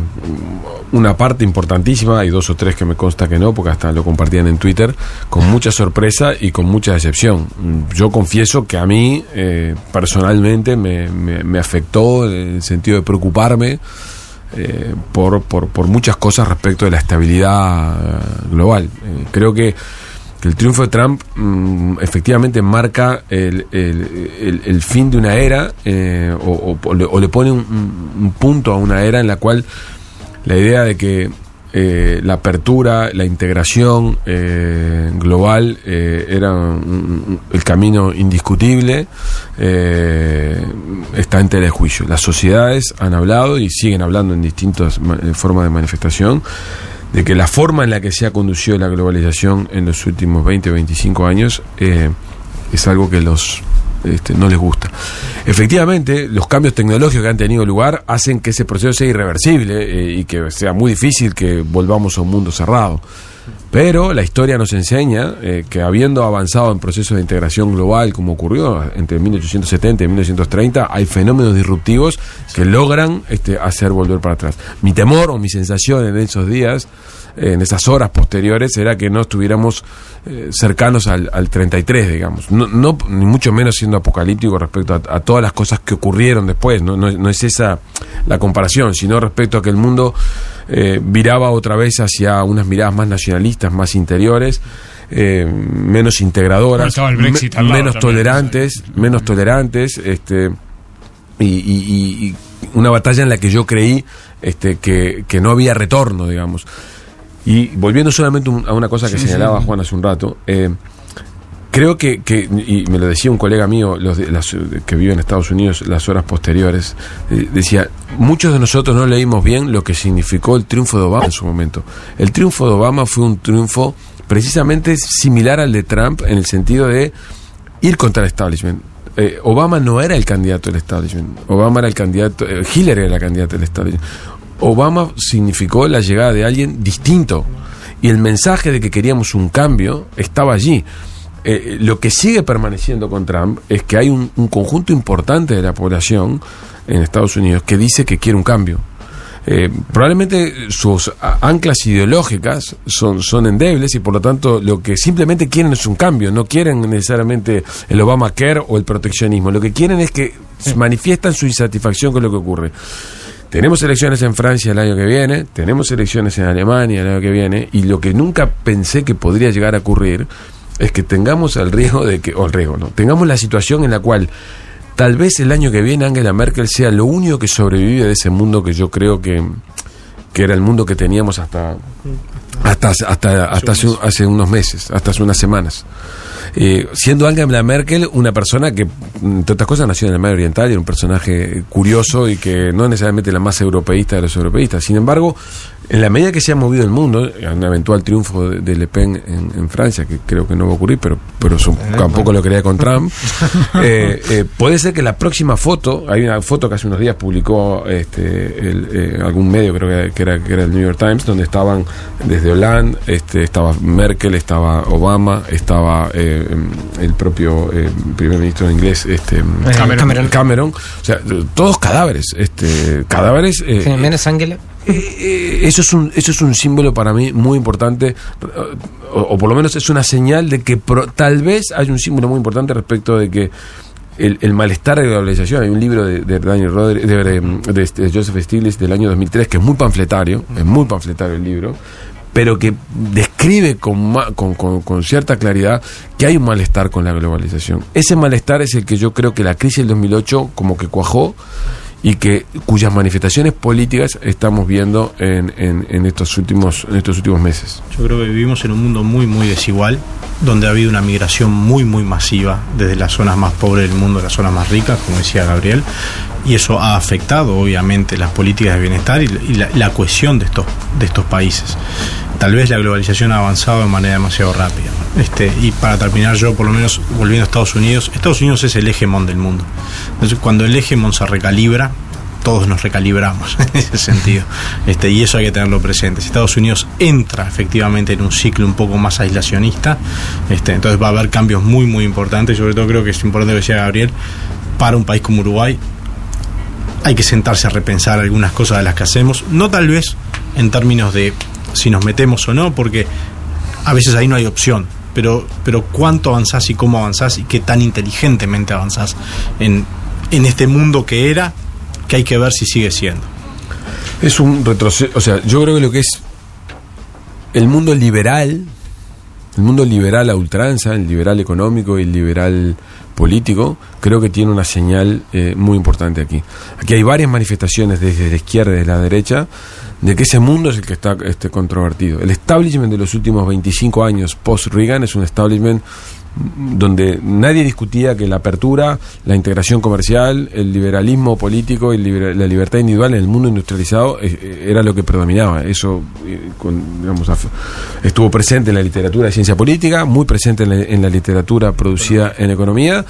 una parte importantísima, hay dos o tres que me consta que no, porque hasta lo compartían en Twitter, con mucha sorpresa y con mucha decepción. Yo confieso que a mí eh, personalmente me, me- afectó en el sentido de preocuparme eh, por, por, por muchas cosas respecto de la estabilidad eh, global. Eh, creo que, que el triunfo de Trump mm, efectivamente marca el, el- fin de una era eh, o, le, pone un, un- un punto a una era en la cual la idea de que eh, la apertura, la integración eh, global eh, era un- el camino indiscutible, eh, está en tela juicio. Las sociedades han hablado y siguen hablando en distintas ma- formas de manifestación de que la forma en la que se ha conducido la globalización en los últimos 20 o 25 años eh, es algo que los este, no les gusta. Efectivamente, los cambios tecnológicos que han tenido lugar hacen que ese proceso sea irreversible eh, y que sea muy difícil que volvamos a un mundo cerrado. Pero la historia nos enseña eh, que habiendo avanzado en procesos de integración global, como ocurrió entre 1870 y 1930, hay fenómenos disruptivos que logran este, hacer volver para atrás. Mi temor o mi sensación en esos días, en esas horas posteriores, era que no estuviéramos eh, cercanos al, al 33, digamos. No, no, ni mucho menos siendo apocalíptico respecto a, a todas las cosas que ocurrieron después. No, no, no es esa la comparación, sino respecto a que el mundo eh, viraba otra vez hacia unas miradas más nacionalistas, más interiores, eh, menos integradoras, Brexit me- menos también, tolerantes, menos tolerantes, este y- y una batalla en la que yo creí este, que, que no había retorno, digamos. Y volviendo solamente un- a una cosa que Sí, señalaba sí. Juan hace un rato, eh, creo que, que, y me lo decía un colega mío los de- las- que vive en Estados Unidos las horas posteriores, eh, decía, muchos de nosotros no leímos bien lo que significó el triunfo de Obama en su momento. El triunfo de Obama fue un triunfo precisamente similar al de Trump en el sentido de ir contra el establishment. Eh, Obama no era el candidato del establishment. Obama era el candidato, eh, Hillary era la candidata del establishment. Obama significó la llegada de alguien distinto. Y el mensaje de que queríamos un cambio estaba allí. Eh, lo que sigue permaneciendo con Trump es que hay un, un conjunto importante de la población en Estados Unidos que dice que quiere un cambio. eh, probablemente sus anclas ideológicas son, son endebles y por lo tanto lo que simplemente quieren es un cambio, no quieren necesariamente el Obamacare o el proteccionismo, lo que quieren es que manifiestan su insatisfacción con lo que ocurre. Tenemos elecciones en Francia el año que viene, tenemos elecciones en Alemania el año que viene, y lo que nunca pensé que podría llegar a ocurrir es que tengamos el riesgo de que, o el riesgo, no, tengamos la situación en la cual tal vez el año que viene Angela Merkel sea lo único que sobrevive de ese mundo que yo creo que, que era el mundo que teníamos hasta hasta hasta hasta hace, hace unos meses, hasta hace unas semanas. Eh, siendo Angela Merkel una persona que, entre otras cosas, nació en el Medio Oriental y era un personaje curioso y que no es necesariamente la más europeísta de los europeístas. Sin embargo, en la medida que se ha movido el mundo, un eventual triunfo de, de Le Pen en, en Francia, que creo que no va a ocurrir, pero, pero eso tampoco lo quería con Trump, eh, eh, puede ser que la próxima foto, hay una foto que hace unos días publicó este, el, eh, algún medio, creo que, que era, que era el New York Times, donde estaban desde Hollande, este, estaba Merkel, estaba Obama, estaba eh, el propio eh, primer ministro inglés, este, Cameron. Cameron. o sea, todos cadáveres, este, cadáveres. eh, Sí, menos Angela. eh, eso es un eso es un símbolo para mí muy importante o, o por lo menos es una señal de que pro- tal vez hay un símbolo muy importante respecto de que el, el malestar de la globalización hay un libro de, de Daniel Rodri- de, de- de Joseph Stiglitz del año 2003 que es muy panfletario es muy panfletario el libro pero que describe con, con, con- con cierta claridad que hay un malestar con la globalización. Ese malestar es el que yo creo que la crisis del 2008 como que cuajó y que cuyas manifestaciones políticas estamos viendo en, en, en estos últimos en estos últimos meses. Yo creo que vivimos en un mundo muy, muy desigual, donde ha habido una migración muy, muy masiva desde las zonas más pobres del mundo a las zonas más ricas, como decía Gabriel, y eso ha afectado, obviamente, las políticas de bienestar y, la, la cohesión de estos, de estos países. Tal vez la globalización ha avanzado de manera demasiado rápida. Este, y para terminar, yo, por lo menos, volviendo a Estados Unidos, Estados Unidos es el hegemón del mundo. Entonces, cuando el hegemón se recalibra, todos nos recalibramos en ese sentido. Este, y eso hay que tenerlo presente. Si Estados Unidos entra efectivamente en un ciclo un poco más aislacionista, este, entonces va a haber cambios muy, muy importantes. Sobre todo creo que es importante que decía Gabriel, para un país como Uruguay hay que sentarse a repensar algunas cosas de las que hacemos. No tal vez en términos de si nos metemos o no, porque a veces ahí no hay opción. Pero, pero cuánto avanzás y cómo avanzás y qué tan inteligentemente avanzás en, en este mundo que era, que hay que ver si sigue siendo. Es un retroceso, o sea, yo creo que lo que es el mundo liberal, el mundo liberal a ultranza, el liberal económico y el liberal político, creo que tiene una señal eh, muy importante aquí. Aquí hay varias manifestaciones desde la izquierda y de la derecha de que ese mundo es el que está este, controvertido. El establishment de los últimos 25 años post-Reagan es un establishment donde nadie discutía que la apertura, la integración comercial, el liberalismo político y la libertad individual en el mundo industrializado eh, eh, era lo que predominaba. Eso eh, digamos, estuvo presente en la literatura de ciencia política, muy presente en la, en la literatura producida en economía.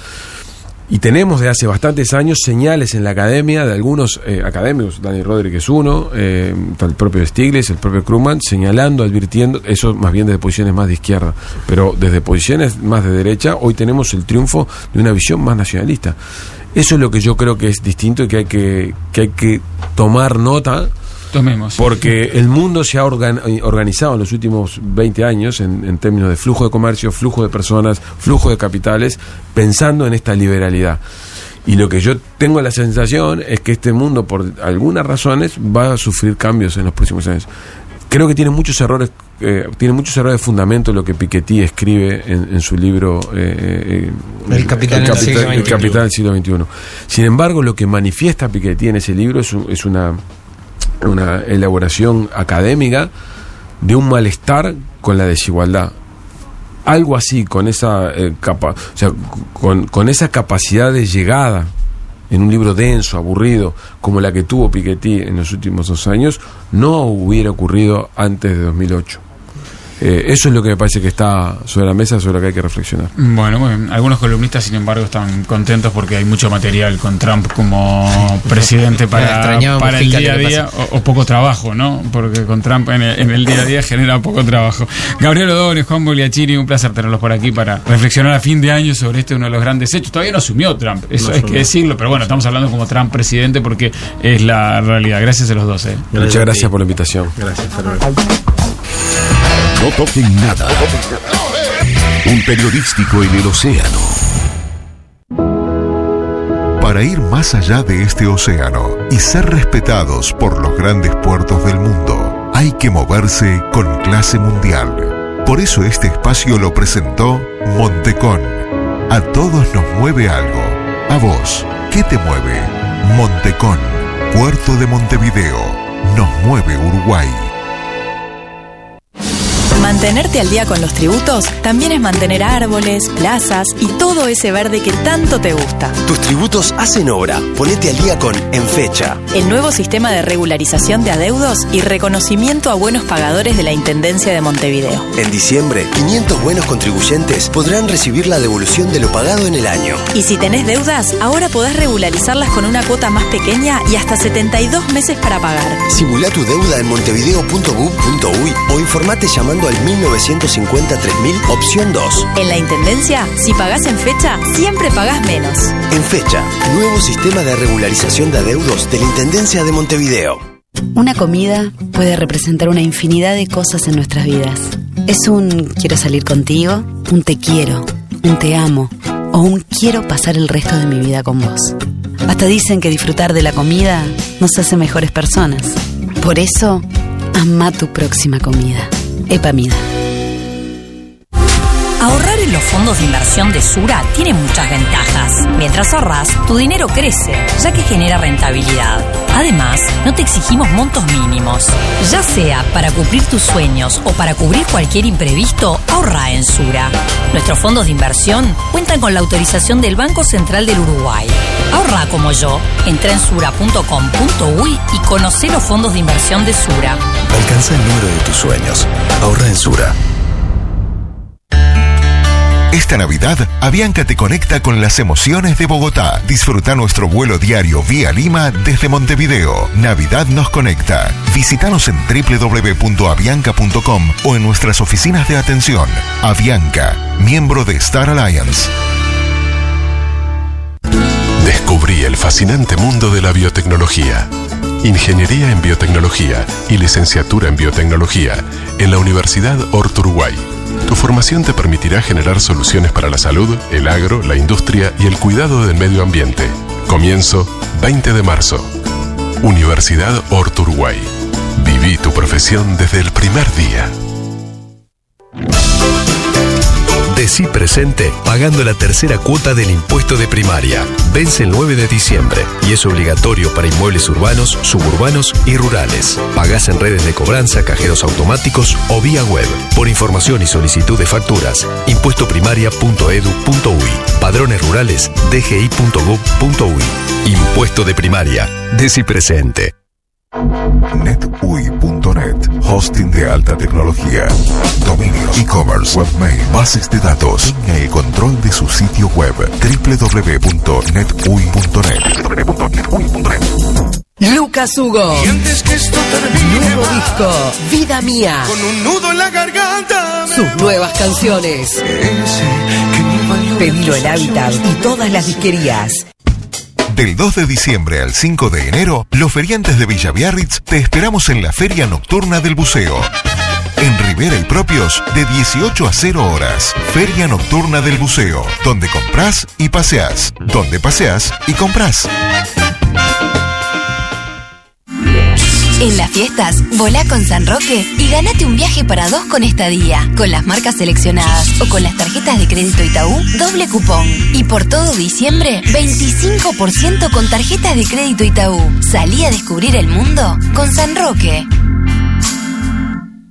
Y tenemos de hace bastantes años señales en la academia de algunos eh, académicos, Daniel Rodríguez uno, eh, el propio Stiglitz, el propio Krugman, señalando, advirtiendo, eso más bien desde posiciones más de izquierda, pero desde posiciones más de derecha, hoy tenemos el triunfo de una visión más nacionalista. Eso es lo que yo creo que es distinto y que hay que, que, hay que tomar nota Tomemos. porque el mundo se ha organ- eh, organizado en los últimos 20 años en, en términos de flujo de comercio, flujo de personas, flujo de capitales, pensando en esta liberalidad. Y lo que yo tengo la sensación es que este mundo, por algunas razones, va a sufrir cambios en los próximos años. Creo que tiene muchos errores, eh, tiene muchos errores de fundamento lo que Piketty escribe en, en su libro eh, eh, El capital el capital del siglo XXI. Sin embargo, lo que manifiesta Piketty en ese libro es, un- es una una elaboración académica de un malestar con la desigualdad. Algo así, con esa, eh, capa- o sea, con, con esa capacidad de llegada en un libro denso, aburrido, como la que tuvo Piketty en los últimos dos años, no hubiera ocurrido antes de 2008. Eh, eso es lo que me parece que está sobre la mesa, sobre lo que hay que reflexionar. Bueno, bueno, algunos columnistas, sin embargo, están contentos porque hay mucho material con Trump como presidente para, para el día a ¿qué le día o, o poco trabajo, ¿no? Porque con Trump en el, en el día a día genera poco trabajo. Gabriel O'Donnell, Juan Bogliachini, un placer tenerlos por aquí para reflexionar a fin de año sobre este uno de los grandes hechos. Todavía no asumió Trump, eso No hay que decirlo, pero bueno, estamos hablando como Trump presidente porque es la realidad. Gracias a los dos. ¿eh? Muchas gracias por la invitación. Gracias, hasta luego. No toquen nada. Un periodístico en el océano. Para ir más allá de este océano y ser respetados por los grandes puertos del mundo, hay que moverse con clase mundial. Por eso este espacio lo presentó Montecón. A todos nos mueve algo. A vos, ¿qué te mueve? Montecón, Puerto de Montevideo. Nos mueve Uruguay. Mantenerte al día con los tributos también es mantener árboles, plazas y todo ese verde que tanto te gusta. Tus tributos hacen obra. Ponete al día con En Fecha. El nuevo sistema de regularización de adeudos y reconocimiento a buenos pagadores de la Intendencia de Montevideo. En diciembre, 500 buenos contribuyentes podrán recibir la devolución de lo pagado en el año. Y si tenés deudas, ahora podés regularizarlas con una cuota más pequeña y hasta 72 meses para pagar. Simula tu deuda en montevideo.gov.uy o informate llamando al 1950 3000 opción 2. En la Intendencia, si pagás en fecha, siempre pagás menos. En Fecha, nuevo sistema de regularización de adeudos de la Intendencia de Montevideo. Una comida puede representar una infinidad de cosas en nuestras vidas. Es un quiero salir contigo, un te quiero, un te amo o un quiero pasar el resto de mi vida con vos. Hasta dicen que disfrutar de la comida nos hace mejores personas. Por eso, ama tu próxima comida. Epamida. Los fondos de inversión de Sura tiene muchas ventajas. Mientras ahorras, tu dinero crece, ya que genera rentabilidad. Además, no te exigimos montos mínimos. Ya sea para cumplir tus sueños o para cubrir cualquier imprevisto, ahorra en Sura. Nuestros fondos de inversión cuentan con la autorización del Banco Central del Uruguay. Ahorra como yo. Entra en sura.com.uy y conoce los fondos de inversión de Sura. Alcanza el número de tus sueños. Ahorra en Sura. Esta Navidad, Avianca te conecta con las emociones de Bogotá. Disfruta nuestro vuelo diario vía Lima desde Montevideo. Navidad nos conecta. Visítanos en www.avianca.com o en nuestras oficinas de atención. Avianca, miembro de Star Alliance. Descubrí el fascinante mundo de la biotecnología. Ingeniería en biotecnología y licenciatura en biotecnología en la Universidad Hort Uruguay. Tu formación te permitirá generar soluciones para la salud, el agro, la industria y el cuidado del medio ambiente. Comienzo 20 de marzo. Universidad Hort Uruguay. Viví tu profesión desde el primer día. Decí presente pagando la tercera cuota del impuesto de primaria. Vence el 9 de diciembre y es obligatorio para inmuebles urbanos, suburbanos y rurales. Pagás en redes de cobranza, cajeros automáticos o vía web. Por información y solicitud de facturas, impuestoprimaria.edu.uy. Padrones rurales, dgi.gov.uy. Impuesto de primaria. Decí presente. Netui.net, hosting de alta tecnología, dominios, e-commerce, webmail, bases de datos. Tenga el control de su sitio web www.netui.net. Lucas Hugo. Nuevo disco, Vida Mía. Con un nudo en la garganta. Sus nuevas canciones. Pedilo en Hábitat y todas las disquerías. Del 2 de diciembre al 5 de enero, los feriantes de Villa Biarritz te esperamos en la Feria Nocturna del Buceo. En Rivera y Propios, de 18 a 0 horas. Feria Nocturna del Buceo, donde compras y paseás. Donde paseás y compras. En las fiestas, volá con San Roque y ganate un viaje para dos con estadía, con las marcas seleccionadas o con las tarjetas de crédito Itaú, doble cupón. Y por todo diciembre, 25% con tarjetas de crédito Itaú. Salí a descubrir el mundo con San Roque.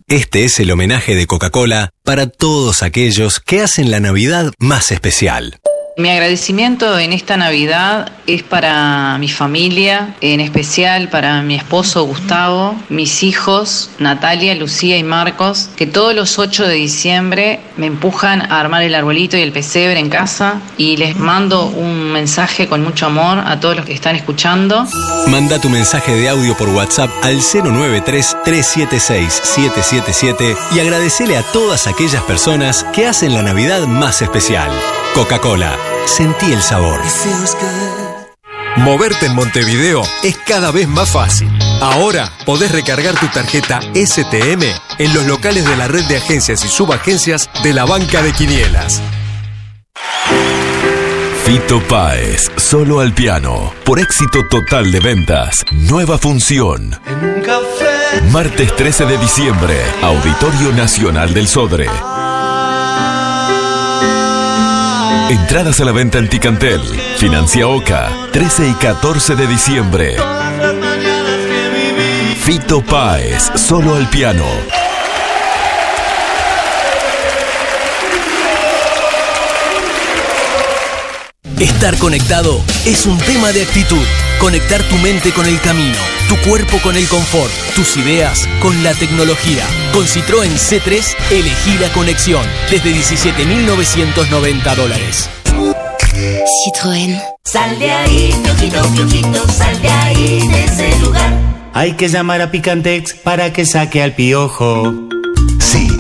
Este es el homenaje de Coca-Cola para todos aquellos que hacen la Navidad más especial. Mi agradecimiento en esta Navidad es para mi familia, en especial para mi esposo Gustavo, mis hijos Natalia, Lucía y Marcos, que todos los 8 de diciembre me empujan a armar el arbolito y el pesebre en casa y les mando un mensaje con mucho amor a todos los que están escuchando. Manda tu mensaje de audio por WhatsApp al 093-376-777 y agradecele a todas aquellas personas que hacen la Navidad más especial. Coca-Cola, sentí el sabor. Moverte en Montevideo es cada vez más fácil. Ahora podés recargar tu tarjeta STM en los locales de la red de agencias y subagencias de la banca de Quinielas. Fito Páez, solo al piano, por éxito total de ventas. Nueva función. Martes 13 de diciembre, Auditorio Nacional del Sodre. Entradas a la venta en Ticantel. Financia Oca, 13 y 14 de diciembre. Fito Páez, solo al piano. Estar conectado es un tema de actitud. Conectar tu mente con el camino, tu cuerpo con el confort, tus ideas con la tecnología. Con Citroën C3, elegí la conexión desde 17.990 dólares. Citroën. Sal de ahí, piojito, piojito, sal de ahí, de ese lugar. Hay que llamar a Picantex para que saque al piojo.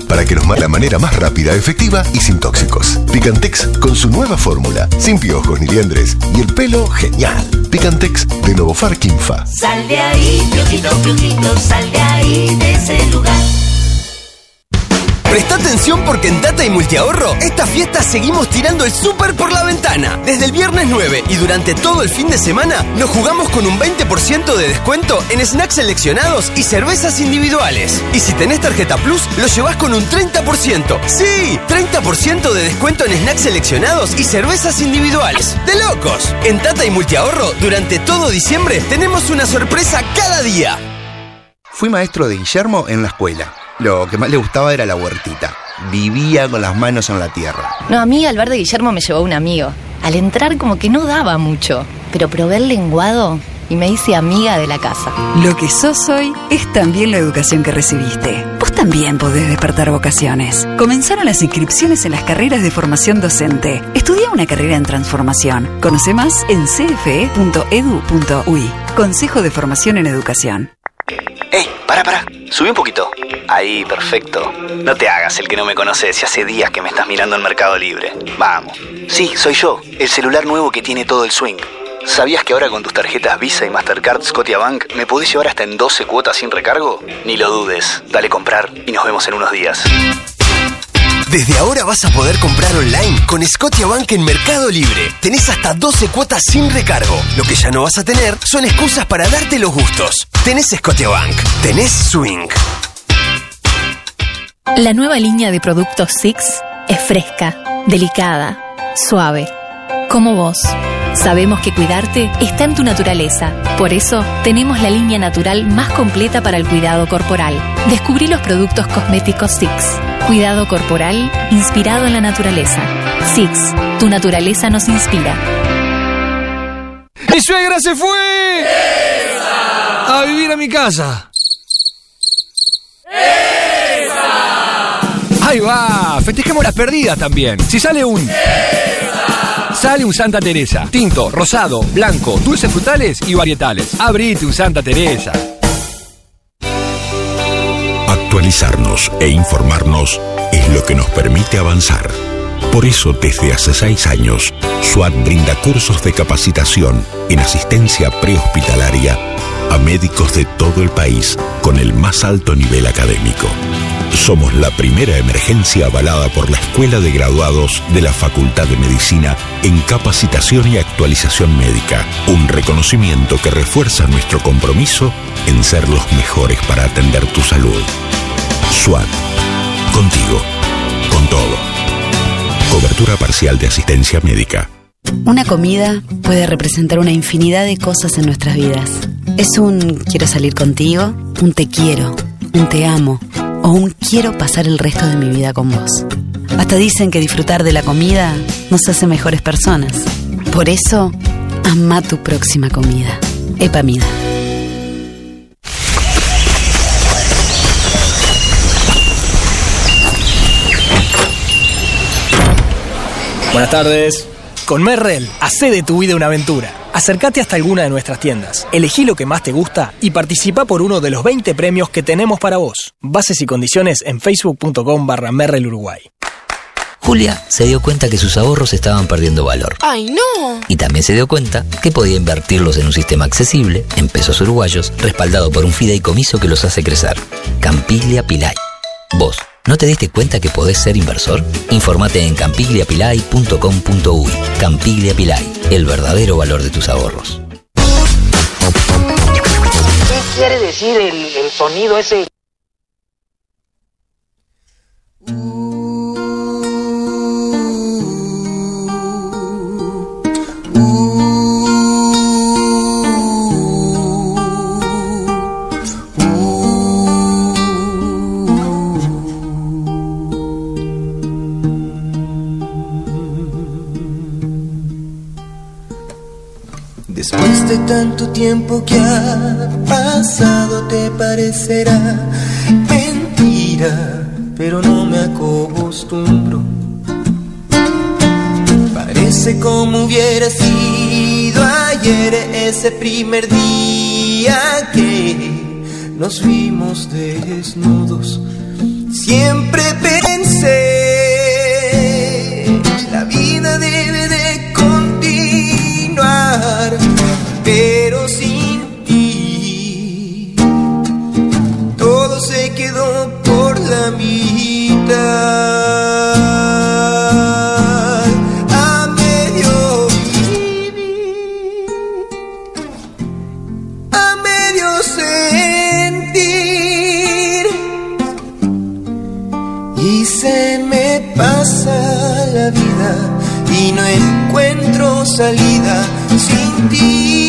Para que nos mate la manera más rápida, efectiva y sin tóxicos. Picantex con su nueva fórmula, sin piojos ni liendres y el pelo genial. Picantex de Novofar Quinfa. Sal de ahí, piojito, piojito, sal de ahí, de ese lugar. Presta atención porque en Tata y Multiahorro, esta fiesta seguimos tirando el súper por la ventana. Desde el viernes 9 y durante todo el fin de semana, nos jugamos con un 20% de descuento en snacks seleccionados y cervezas individuales. Y si tenés tarjeta Plus, lo llevas con un 30%. ¡Sí! 30% de descuento en snacks seleccionados y cervezas individuales. ¡De locos! En Tata y Multiahorro, durante todo diciembre, tenemos una sorpresa cada día. Fui maestro de Guillermo en la escuela. Lo que más le gustaba era la huertita. Vivía con las manos en la tierra. No, a mí al bar de Guillermo me llevó un amigo. Al entrar como que no daba mucho, pero probé el lenguado y me hice amiga de la casa. Lo que sos hoy es también la educación que recibiste. Vos también podés despertar vocaciones. Comenzaron las inscripciones en las carreras de formación docente. Estudia una carrera en transformación. Conoce más en cfe.edu.ui. Consejo de Formación en Educación. Para, para. Subí un poquito. Ahí, perfecto. No te hagas el que no me conoces. Hace días que me estás mirando en Mercado Libre. Vamos. Sí, soy yo. El celular nuevo que tiene todo el swing. ¿Sabías que ahora con tus tarjetas Visa y Mastercard Scotiabank me podés llevar hasta en 12 cuotas sin recargo? Ni lo dudes. Dale comprar y nos vemos en unos días. Desde ahora vas a poder comprar online con Scotiabank en Mercado Libre. Tenés hasta 12 cuotas sin recargo. Lo que ya no vas a tener son excusas para darte los gustos. Tenés Scotiabank. Tenés Swing. La nueva línea de productos Six es fresca, delicada, suave, como vos. Sabemos que cuidarte está en tu naturaleza. Por eso, tenemos la línea natural más completa para el cuidado corporal. Descubrí los productos cosméticos Six. Cuidado corporal inspirado en la naturaleza. Six, tu naturaleza nos inspira. ¡Mi suegra se fue! A vivir a mi casa. Ahí va, festejemos las perdidas también. Si sale un... Sale un Santa Teresa. Tinto, rosado, blanco, dulces frutales y varietales. Abrite un Santa Teresa. Actualizarnos e informarnos es lo que nos permite avanzar. Por eso, desde hace seis años, SWAT brinda cursos de capacitación en asistencia prehospitalaria a médicos de todo el país con el más alto nivel académico. Somos la primera emergencia avalada por la Escuela de Graduados de la Facultad de Medicina en capacitación y actualización médica, un reconocimiento que refuerza nuestro compromiso en ser los mejores para atender tu salud. SWAT, contigo, con todo. Cobertura parcial de asistencia médica. Una comida puede representar una infinidad de cosas en nuestras vidas. Es un quiero salir contigo, un te quiero, un te amo o un quiero pasar el resto de mi vida con vos. Hasta dicen que disfrutar de la comida nos hace mejores personas. Por eso, ama tu próxima comida. Epamida. Buenas tardes. Con Merrell, hace de tu vida una aventura. Acércate hasta alguna de nuestras tiendas, elegí lo que más te gusta y participa por uno de los 20 premios que tenemos para vos. Bases y condiciones en facebook.com barra Merrell Uruguay. Julia se dio cuenta que sus ahorros estaban perdiendo valor. ¡Ay, no! Y también se dio cuenta que podía invertirlos en un sistema accesible, en pesos uruguayos, respaldado por un fideicomiso que los hace crecer. Campiglia Pilay. Vos, ¿no te diste cuenta que podés ser inversor? Infórmate en campigliapilay.com.uy. Campiglia Pilay, el verdadero valor de tus ahorros. ¿Qué quiere decir el sonido ese? De tanto tiempo que ha pasado te parecerá mentira, pero no me acostumbro. Parece como hubiera sido ayer ese primer día que nos vimos desnudos. Siempre pensé, pasa la vida y no encuentro salida sin ti.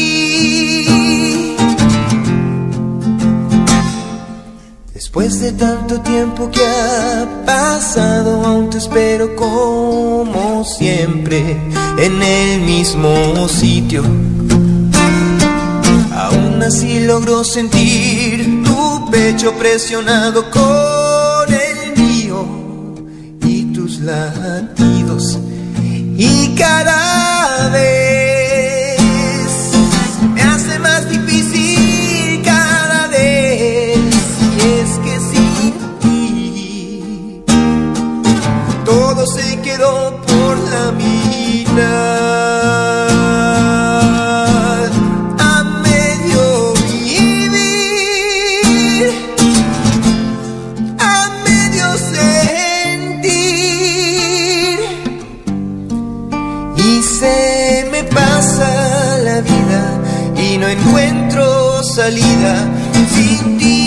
Después de tanto tiempo que ha pasado, aún te espero como siempre en el mismo sitio. Aún así logro sentir tu pecho presionado con el mío y tus latidos. Y cada vez sentir. Y se me pasa la vida y no encuentro salida sin ti.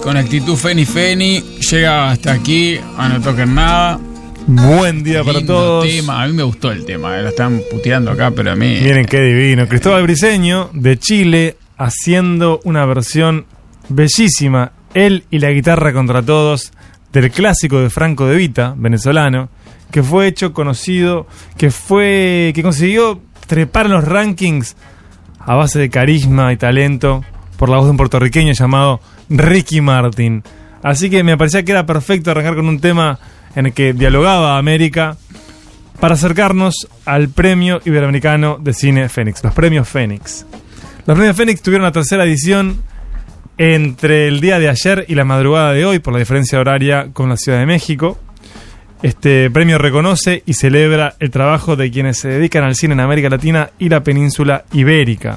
Actitud Feni Feni llega hasta aquí, a no toquen nada. Buen día para todos. tema. A mí me gustó el tema, eh, lo están puteando acá, pero a mí. Miren qué divino. Cristóbal Briseño de Chile haciendo una versión bellísima, él y la guitarra contra todos, del clásico de Franco de Vita, venezolano, que fue hecho conocido, que fue que consiguió trepar en los rankings a base de carisma y talento por la voz de un puertorriqueño llamado Ricky Martin. Así que me parecía que era perfecto arrancar con un tema en el que dialogaba América para acercarnos al premio iberoamericano de cine Fénix, los premios Fénix. Los premios Fénix tuvieron la tercera edición entre el día de ayer y la madrugada de hoy por la diferencia horaria con la Ciudad de México. Este premio reconoce y celebra el trabajo de quienes se dedican al cine en América Latina y la península ibérica.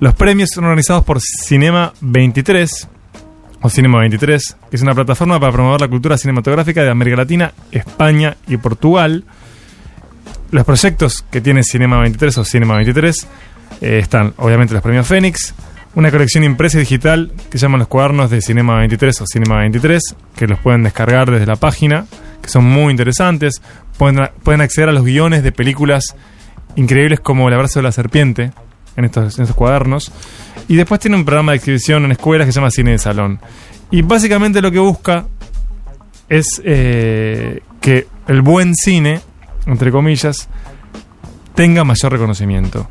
Los premios son organizados por Cinema 23, o Cinema 23, que es una plataforma para promover la cultura cinematográfica de América Latina, España y Portugal. Los proyectos que tiene Cinema 23 o Cinema 23 eh, están, obviamente, los premios Fénix, una colección impresa y digital que se llaman los cuadernos de Cinema 23 o Cinema 23, que los pueden descargar desde la página, que son muy interesantes. Pueden, pueden acceder a los guiones de películas increíbles como El abrazo de la serpiente en estos, en estos cuadernos. Y después tiene un programa de exhibición en escuelas que se llama Cine de Salón. Y básicamente lo que busca es eh, que el buen cine, entre comillas, tenga mayor reconocimiento.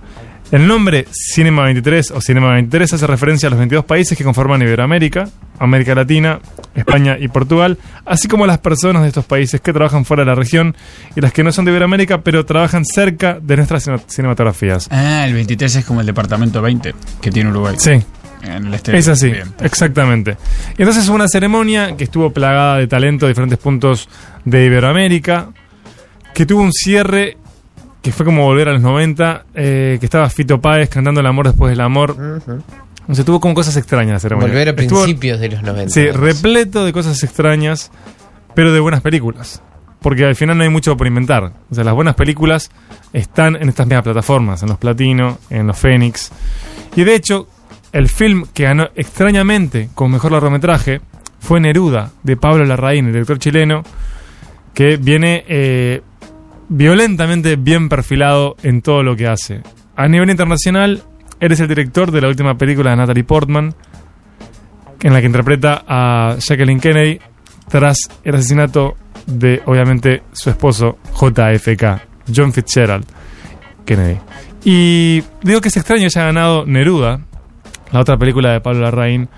El nombre Cinema 23 o Cinema 23 hace referencia a los 22 países que conforman Iberoamérica, América Latina, España y Portugal, así como a las personas de estos países que trabajan fuera de la región y las que no son de Iberoamérica, pero trabajan cerca de nuestras cine- cinematografías. Ah, el 23 es como el departamento 20 que tiene Uruguay. Sí. En el este. Es así, Bien. exactamente. Y entonces una ceremonia que estuvo plagada de talento de diferentes puntos de Iberoamérica, que tuvo un cierre que fue como volver a los 90, eh, que estaba Fito Páez cantando El amor después del amor. O sea, tuvo como cosas extrañas la ceremonia. Volver a Estuvo- principios de los 90. Sí, repleto de cosas extrañas, pero de buenas películas. Porque al final no hay mucho por inventar. O sea, las buenas películas están en estas mismas plataformas, en los Platino, en los Fénix. Y de hecho, el film que ganó extrañamente con mejor largometraje fue Neruda, de Pablo Larraín, el director chileno, que viene eh, violentamente bien perfilado en todo lo que hace. A nivel internacional, eres el director de la última película de Natalie Portman, en la que interpreta a Jacqueline Kennedy tras el asesinato de, obviamente, su esposo JFK, John Fitzgerald Kennedy. Y digo que es extraño que haya ganado Neruda, la otra película de Pablo Larraín,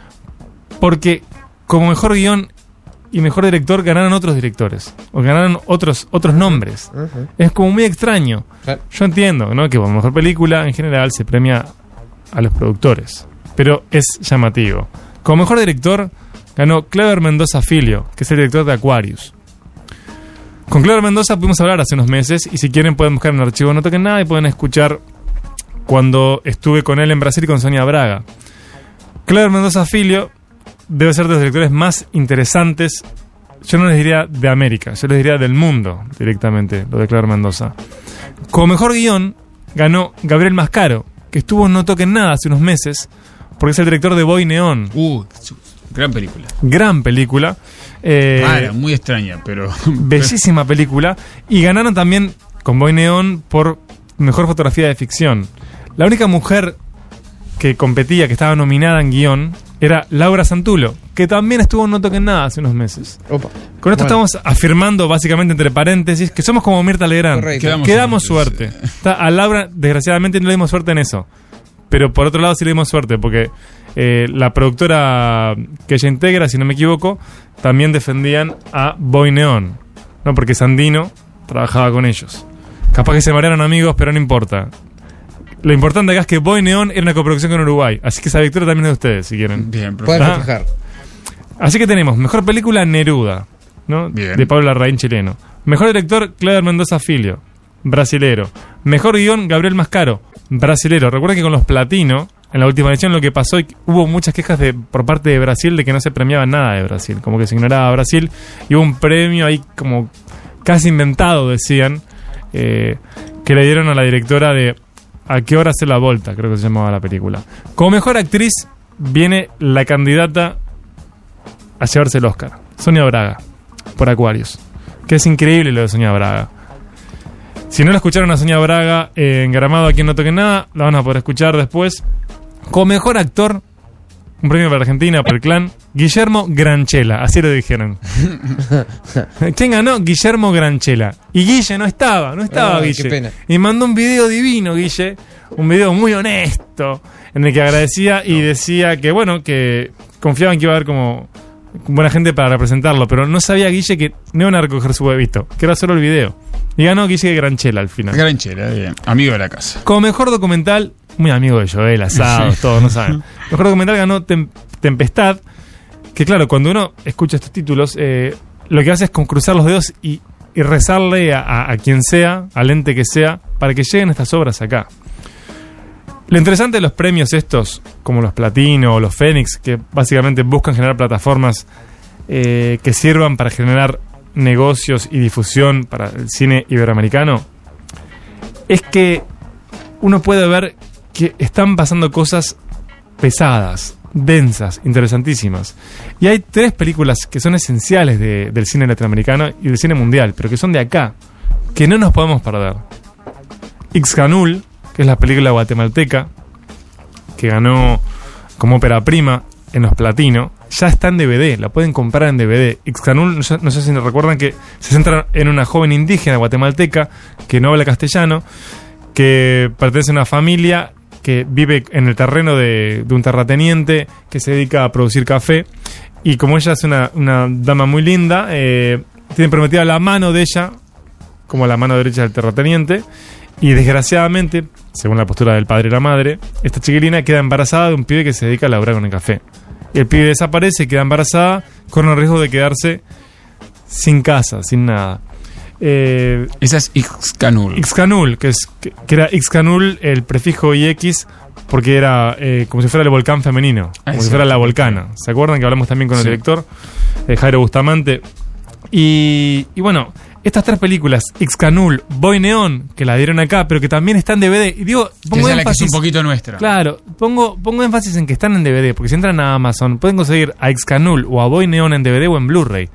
porque como mejor guion y mejor director ganaron otros directores, o ganaron otros, otros nombres. Es como muy extraño. Yo entiendo, ¿no? Que como mejor película en general se premia a los productores. Pero es llamativo. Como mejor director ganó Clever Mendoza Filio, que es el director de Aquarius. Con Clever Mendoza pudimos hablar hace unos meses y si quieren pueden buscar en el archivo No Toquen Nada y pueden escuchar cuando estuve con él en Brasil y con Sonia Braga. Clever Mendoza Filio debe ser de los directores más interesantes, yo no les diría de América, yo les diría del mundo directamente, lo de Mendoza. Como mejor guion ganó Gabriel Mascaro, que estuvo en No Toquen Nada hace unos meses, porque es el director de Boy Neón. Uh, gran película. Gran película. Eh, Rara, muy extraña, pero. bellísima película. Y ganaron también con Boy Neón por mejor fotografía de ficción. La única mujer que competía, que estaba nominada en guion, era Laura Santulo, que también estuvo en No Toquen Nada hace unos meses. Con esto Bueno. estamos afirmando, básicamente, entre paréntesis, que somos como Mirta Legrand. Correcto. Quedamos, Quedamos suerte. Está- a Laura, desgraciadamente, no le dimos suerte en eso. Pero por otro lado, sí le dimos suerte, porque eh, la productora que ella integra, si no me equivoco, también defendían a Boy Neón. ¿no? Porque Sandino trabajaba con ellos. Capaz que se marearon amigos, pero no importa. Lo importante acá es que Boy Neón era una coproducción con Uruguay. Así que esa victoria también es de ustedes, si quieren. Bien, Pueden ¿Ah? festejar. Así que tenemos mejor película Neruda, ¿no? Bien. De Pablo Larraín chileno. Mejor director Clever Mendoza Filio, brasilero. Mejor guion Gabriel Mascaro, brasilero. Recuerden que con los Platino, en la última edición lo que pasó, y hubo muchas quejas de, por parte de Brasil de que no se premiaba nada de Brasil, como que se ignoraba a Brasil. Y hubo un premio ahí como casi inventado, decían, eh, que le dieron a la directora de ¿A qué hora hace la volta? Creo que se llamaba la película. Como mejor actriz viene la candidata a llevarse el Oscar. Sonia Braga, por Aquarius. Que es increíble lo de Sonia Braga. Si no la escucharon a Sonia Braga eh, en Gramado aquí en No Toque Nada, la van a poder escuchar después. Como mejor actor, un premio para Argentina, por el clan, Guillermo Granchela, así lo dijeron. ¿Quién ganó? Guillermo Granchela. Y Guille no estaba, no estaba Ay, Guille. qué pena. Y mandó un video divino, Guille. Un video muy honesto, en el que agradecía y decía que, bueno, que confiaban que iba a haber como buena gente para representarlo, pero no sabía Guille que no iban a recoger su huevito, que era solo el video. Y ganó Guille Granchela al final. Granchela, bien. Amigo de la casa. Como mejor documental, muy amigo de Joel, asados, Sí. todos, no saben. Mejor documental ganó Tem- Tempestad, que claro, cuando uno escucha estos títulos, eh, lo que hace es con cruzar los dedos y, rezarle a, a- a quien sea, al ente que sea, para que lleguen estas obras acá. Lo interesante de los premios estos, como los Platino o los Fénix, que básicamente buscan generar plataformas eh, que sirvan para generar negocios y difusión para el cine iberoamericano, es que uno puede ver que están pasando cosas pesadas, densas, interesantísimas. Y hay tres películas que son esenciales de- del cine latinoamericano y del cine mundial, pero que son de acá, que no nos podemos perder. Ixcanul, que es la película guatemalteca, que ganó como ópera prima en los platino, ya está en DVD, la pueden comprar en DVD. Ixcanul, no no sé si recuerdan que se centra en una joven indígena guatemalteca que no habla castellano, que pertenece a una familia que vive en el terreno de, un terrateniente que se dedica a producir café. Y como ella es una, dama muy linda, eh, tiene prometida la mano de ella, como la mano derecha del terrateniente. Y desgraciadamente, según la postura del padre y la madre, esta chiquilina queda embarazada de un pibe que se dedica a laburar con el café. El pibe desaparece, queda embarazada, corre el riesgo de quedarse sin casa, sin nada. Eh, Esa es Ixcanul. Ixcanul, que, es, que, que era Ixcanul el prefijo IX porque era eh, como si fuera el volcán femenino, Ah, como es si fuera la volcana. ¿Se acuerdan que hablamos también con el director, eh, Jairo Bustamante? Y, y bueno, estas tres películas, Ixcanul, Boy Neón, que la dieron acá, pero que también están en DVD. Y digo, pongo es que es énfasis. un poquito nuestra. Claro, pongo, pongo énfasis en que están en DVD, porque si entran a Amazon pueden conseguir a Xcanul o a Boy Neon en DVD o en Blu-ray.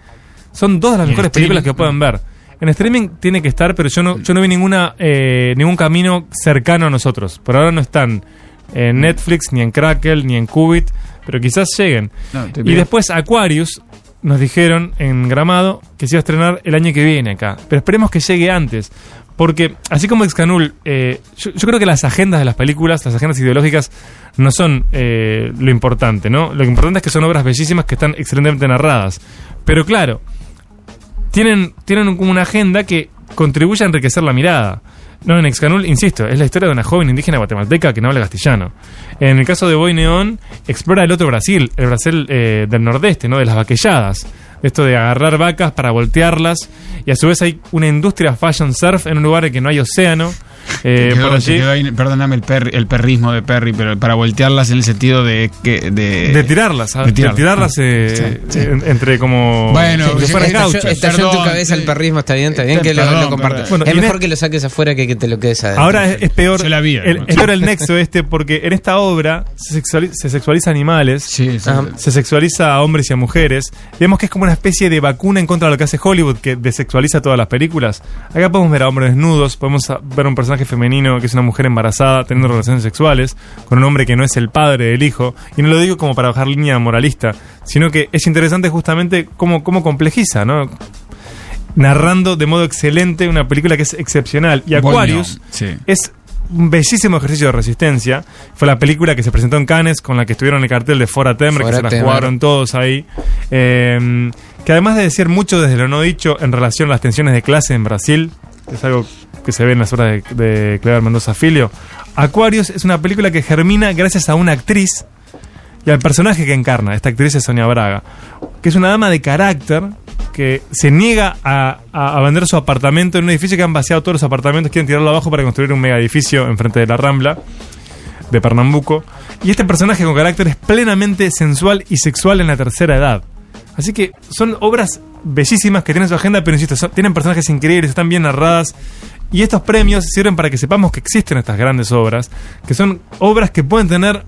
Son dos de las mejores películas que pueden ver. En streaming tiene que estar, pero yo no, yo no vi ninguna, eh, ningún camino cercano a nosotros. Por ahora no están en Netflix, ni en Crackle, ni en Qubit, pero quizás lleguen. No, y después Aquarius nos dijeron en Gramado que se iba a estrenar el año que viene acá. Pero esperemos que llegue antes. Porque, así como Excanul, eh, yo, yo creo que las agendas de las películas, las agendas ideológicas, no son eh, lo importante, ¿no? Lo importante es que son obras bellísimas que están excelentemente narradas. Pero claro, tienen, tienen como una agenda que contribuye a enriquecer la mirada. No, en Excanul, insisto, es la historia de una joven indígena guatemalteca que no habla castellano. En el caso de Boy Neón, explora el otro Brasil, el Brasil eh, del nordeste, ¿no? De las vaquelladas. Esto de agarrar vacas para voltearlas. Y a su vez hay una industria fashion surf en un lugar en que no hay océano. Eh, Te quedó- por te allí. quedó ahí, perdóname el, perri- el perrismo de Perry, pero para voltearlas en el sentido de que de, De tirarlas, ¿sabes? De tirarlas, eh, Sí, sí. en- entre como. Bueno, si fueran gauchos. estalló en tu cabeza el perrismo, está bien, está bien que lo, Perdón, lo compartas. Bueno, es mejor que lo saques afuera que que te lo quedes adentro. Ahora es, es peor. Yo la vi, el, es peor el nexo este, porque en esta obra se, sexuali- se sexualiza animales, se sexualiza a hombres y a mujeres. Vemos que es como una especie de vacuna en contra de lo que hace Hollywood, que desexualiza todas las películas. Acá podemos ver a hombres desnudos, podemos a- ver un personaje femenino que es una mujer embarazada teniendo relaciones sexuales con un hombre que no es el padre del hijo. Y no lo digo como para bajar línea moralista, sino que es interesante justamente cómo, cómo complejiza, ¿no? narrando de modo excelente una película que es excepcional. Y Aquarius sí. es un bellísimo ejercicio de resistencia. Fue la película que se presentó en Cannes, con la que estuvieron en el cartel de Fora Temer, que Fora se la Temer. jugaron todos ahí. Eh, que además de decir mucho desde lo no dicho en relación a las tensiones de clase en Brasil, que es algo que se ve en las obras de, Cleber Mendoza Filio, Aquarius es una película que germina gracias a una actriz y al personaje que encarna. Esta actriz es Sonia Braga, que es una dama de carácter que se niega a, a- a vender su apartamento en un edificio que han vaciado todos los apartamentos, quieren tirarlo abajo para construir un mega edificio enfrente de la Rambla de Pernambuco. Y este personaje con carácter es plenamente sensual y sexual en la tercera edad. Así que son obras bellísimas que tienen su agenda, pero insisto, tienen personajes increíbles, están bien narradas. Y estos premios sirven para que sepamos que existen estas grandes obras, que son obras que pueden tener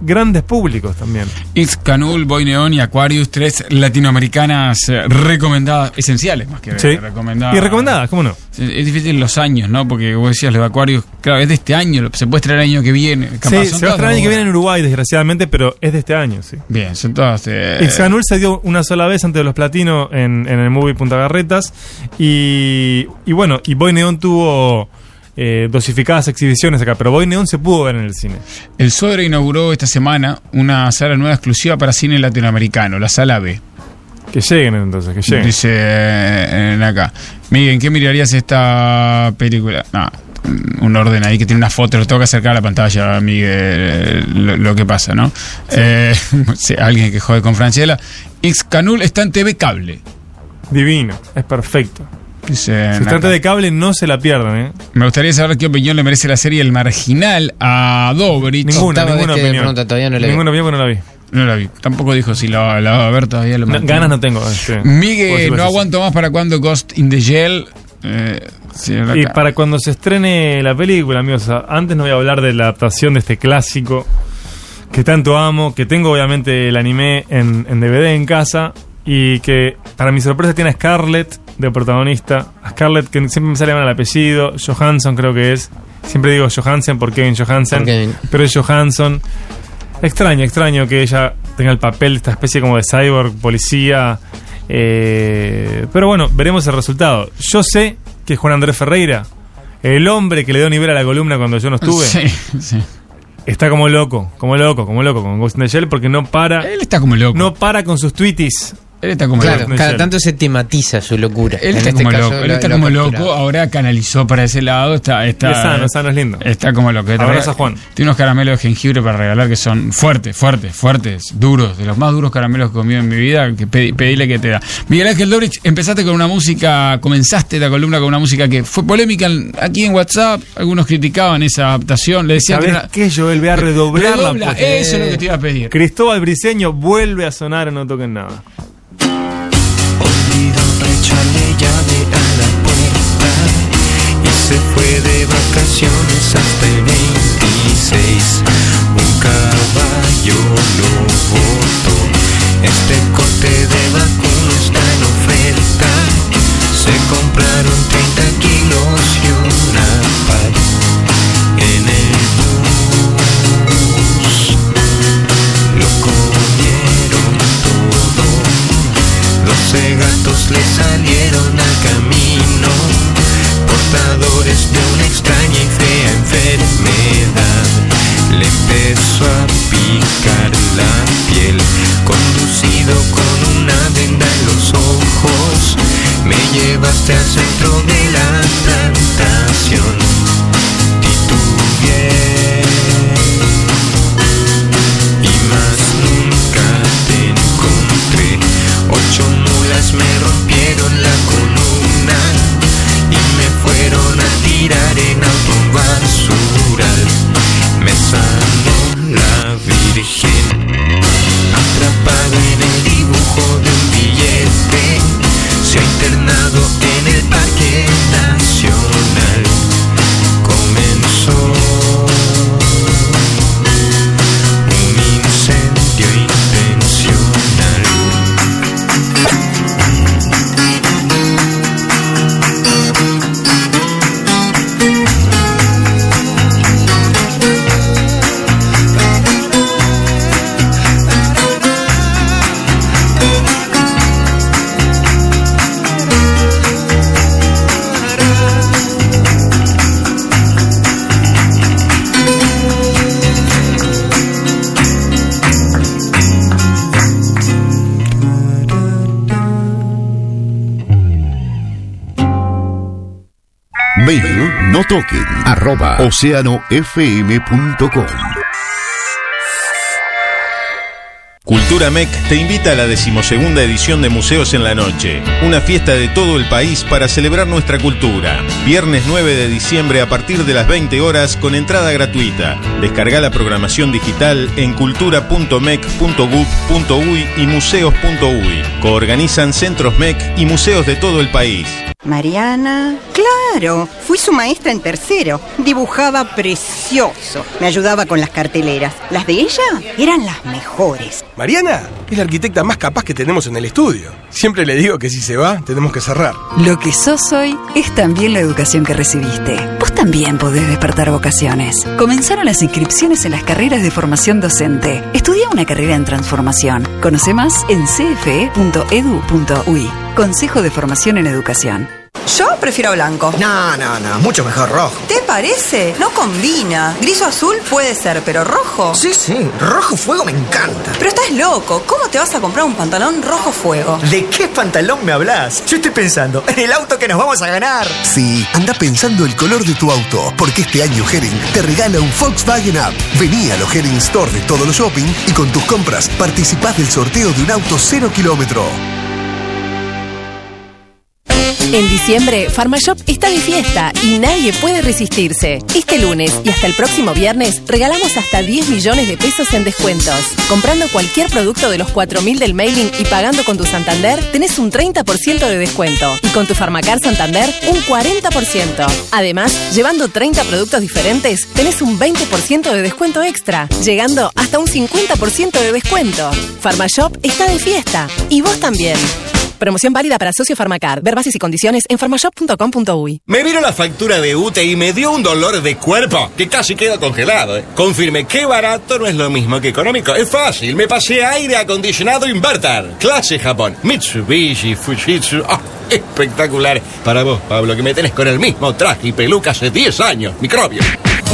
grandes públicos también. It's Canul, Boy Neon y Aquarius, tres latinoamericanas eh, recomendadas, esenciales más que Sí. recomendadas. Y recomendadas, ¿cómo no? Es, es difícil los años, ¿no? Porque vos decías lo de Aquarius, claro, es de este año, se puede estrenar el año que viene. capaz, Sí, se va a estrenar el año que viene en Uruguay, desgraciadamente, pero es de este año, sí. Bien, son todas. eh, se dio una sola vez ante los platinos en, en el movie Punta Garretas. Y, y bueno, y Boy Neon tuvo eh, dosificadas exhibiciones acá, pero Boy Neon se pudo ver en el cine. El Sodre inauguró esta semana una sala nueva exclusiva para cine latinoamericano, la sala B. Que lleguen entonces, que lleguen. Dice eh, en acá. Miguel, ¿en qué mirarías esta película? No, un orden ahí que tiene una foto, lo tengo que acercar a la pantalla, Miguel, lo, lo que pasa, ¿no? Eh, alguien que jode con Franchella. Xcanul está en TV Cable. Divino, es perfecto. Dice Si trata de cable, no se la pierdan, ¿eh? Me gustaría saber qué opinión le merece la serie El Marginal a Dobrich. Ninguna, ninguna opinión. Ninguna opinión, porque no la vi. No la vi. Tampoco dijo si la, la va a ver todavía. Lo No, ganas no tengo. puedo Miguel, no aguanto más para cuando Ghost in the Shell. Eh, sí. Y para cuando se estrene la película, amigos, antes no voy a hablar de la adaptación de este clásico que tanto amo, que tengo obviamente el anime en, en DVD en casa y que para mi sorpresa tiene a Scarlett de protagonista. A Scarlett que siempre me sale mal el apellido, Johansson creo que es. Siempre digo Johansen por Kevin Johansen, Por Kevin. pero es Johansson. Extraño, extraño que ella tenga el papel de esta especie como de cyborg, policía. eh, pero bueno, veremos el resultado. Yo sé que Juan Andrés Ferreira, el hombre que le dio nivel a la columna cuando yo no estuve, Sí, sí. está como loco, como loco, como loco con Ghost in the Shell porque no para. Él está como loco. No para con sus tweeties. Él está como Claro, loco. cada tanto se tematiza su locura. Él En está este como caso, loco, él está lo como loco, ahora canalizó para ese lado, está, está Es sano, sano, es lindo. Está como loco. Abraza Juan. Tiene unos caramelos de jengibre para regalar que son fuertes, fuertes, fuertes, duros, de los más duros caramelos que he comido en mi vida, que pedi- pedile que te da. Miguel Ángel Dobrich, empezaste con una música, comenzaste la columna con una música que fue polémica en- aquí en WhatsApp, algunos criticaban esa adaptación, le decían que ¿Sabes era- qué, Joel? Voy a redoblar la Redobla, eso es lo que te iba a pedir. Cristóbal Briseño vuelve a sonar en No Toquen Nada. Fue de vacaciones hasta el 26. Un caballo lo botó. Este corte de vacuno está en oferta. Se compraron 30 kilos y una par en el bus. Lo comieron todo. 12 gatos le salieron al camino, de una extraña y fea enfermedad. Le empezó a picar la piel, conducido con una venda en los ojos. Me llevaste al centro de la plantación. Titubeé y más nunca te encontré. Ocho mulas me rompieron a tirar en auto basural. Me sanó la virgen, atrapada en el dibujo de un billete. Se ha internado en el parque nacional. Comenzó no toquen arroba oceanofm.com. Cultura MEC te invita a la decimosegunda edición de Museos en la Noche, una fiesta de todo el país para celebrar nuestra cultura. Viernes 9 de diciembre a partir de las 20 horas con entrada gratuita. Descarga la programación digital en cultura.mec.gov.uy y museos.uy. Coorganizan Centros MEC y museos de todo el país. Mariana, claro, fui su maestra en tercero. Dibujaba precioso. Me ayudaba con las carteleras. Las de ella eran las mejores. Mariana es la arquitecta más capaz que tenemos en el estudio. Siempre le digo que si se va, tenemos que cerrar. Lo que sos hoy es también la educación que recibiste. Vos también podés despertar vocaciones. Comenzaron las inscripciones en las carreras de formación docente. Estudia una carrera en transformación. Conoce más en cfe.edu.ui. Consejo de Formación en Educación. Yo prefiero blanco. No, no, no, mucho mejor rojo. ¿Te parece? No combina. Gris o azul puede ser, pero rojo. Sí, sí, rojo fuego me encanta. Pero estás loco. ¿Cómo te vas a comprar un pantalón rojo fuego? ¿De qué pantalón me hablas? Yo estoy pensando en el auto que nos vamos a ganar. Sí, anda pensando el color de tu auto, porque este año Hering te regala un Volkswagen Up. Vení a los Hering Store de todos los shopping y con tus compras participás del sorteo de un auto cero kilómetro. En diciembre, Pharmashop está de fiesta y nadie puede resistirse. Este lunes y hasta el próximo viernes regalamos hasta 10 millones de pesos en descuentos. Comprando cualquier producto de los 4.000 del mailing y pagando con tu Santander, tenés un 30% de descuento. Y con tu Farmacar Santander, un 40%. Además, llevando 30 productos diferentes, tenés un 20% de descuento extra, llegando hasta un 50% de descuento. Pharmashop está de fiesta y vos también. Promoción válida para socio Farmacar. Ver bases y condiciones en farmashop.com.uy. Me vino la factura de UTE y me dio un dolor de cuerpo que casi queda congelado. ¿eh? Confirme que barato no es lo mismo que económico. Es fácil. Me pasé aire acondicionado Inverter. Clase Japón. Mitsubishi, Fujitsu. Ah, espectacular. Para vos, Pablo, que me tenés con el mismo traje y peluca hace 10 años. Microbio.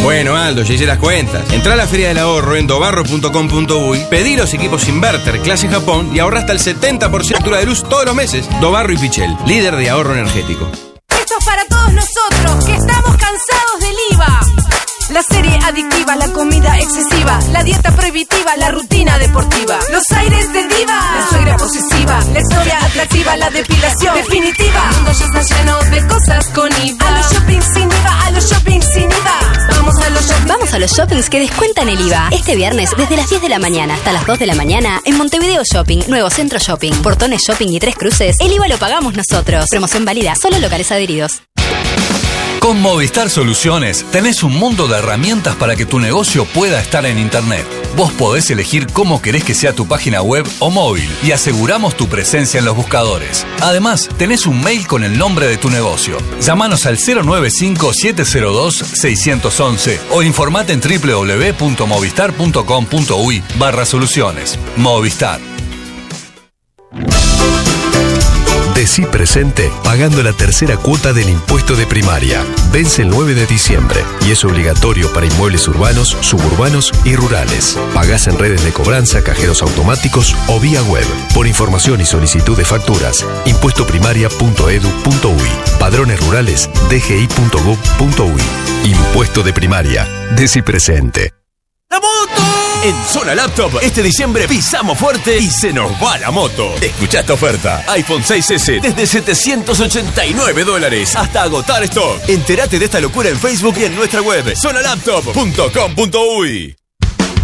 Bueno, Aldo, ya hice las cuentas. Entrá a la Feria del Ahorro en dobarro.com.uy, pedí los equipos Inverter clase Japón y ahorra hasta el 70% de factura de luz todos los meses. Dobarro y Pichel, líder de ahorro energético. Esto es para todos nosotros que estamos cansados del IVA. La serie adictiva, la comida excesiva, la dieta prohibitiva, la rutina deportiva, los aires de diva, la suegra posesiva, la historia atractiva, la depilación definitiva. El mundo ya está lleno de cosas con IVA. A los shopping sin IVA, a los shopping sin IVA. Vamos a los shopping. Vamos a los shoppings que descuentan el IVA. Este viernes, desde las 10 de la mañana hasta las 2 de la mañana, en Montevideo Shopping, Nuevo Centro Shopping, Portones Shopping y Tres Cruces, el IVA lo pagamos nosotros. Promoción válida, solo en locales adheridos. Con Movistar Soluciones tenés un mundo de herramientas para que tu negocio pueda estar en Internet. Vos podés elegir cómo querés que sea tu página web o móvil y aseguramos tu presencia en los buscadores. Además, tenés un mail con el nombre de tu negocio. Llámanos al 095-702-611 o informate en www.movistar.com.uy barra soluciones. Movistar. Decí presente pagando la tercera cuota del impuesto de primaria. Vence el 9 de diciembre y es obligatorio para inmuebles urbanos, suburbanos y rurales. Pagás en redes de cobranza, cajeros automáticos o vía web. Por información y solicitud de facturas, impuestoprimaria.edu.uy. Padrones rurales, dgi.gov.uy. Impuesto de primaria. Decí presente. ¡La moto! En Zona Laptop, este diciembre pisamos fuerte y se nos va la moto. Escucha esta oferta. iPhone 6S desde 789 dólares hasta agotar stock. Entérate de esta locura en Facebook y en nuestra web zonalaptop.com.uy.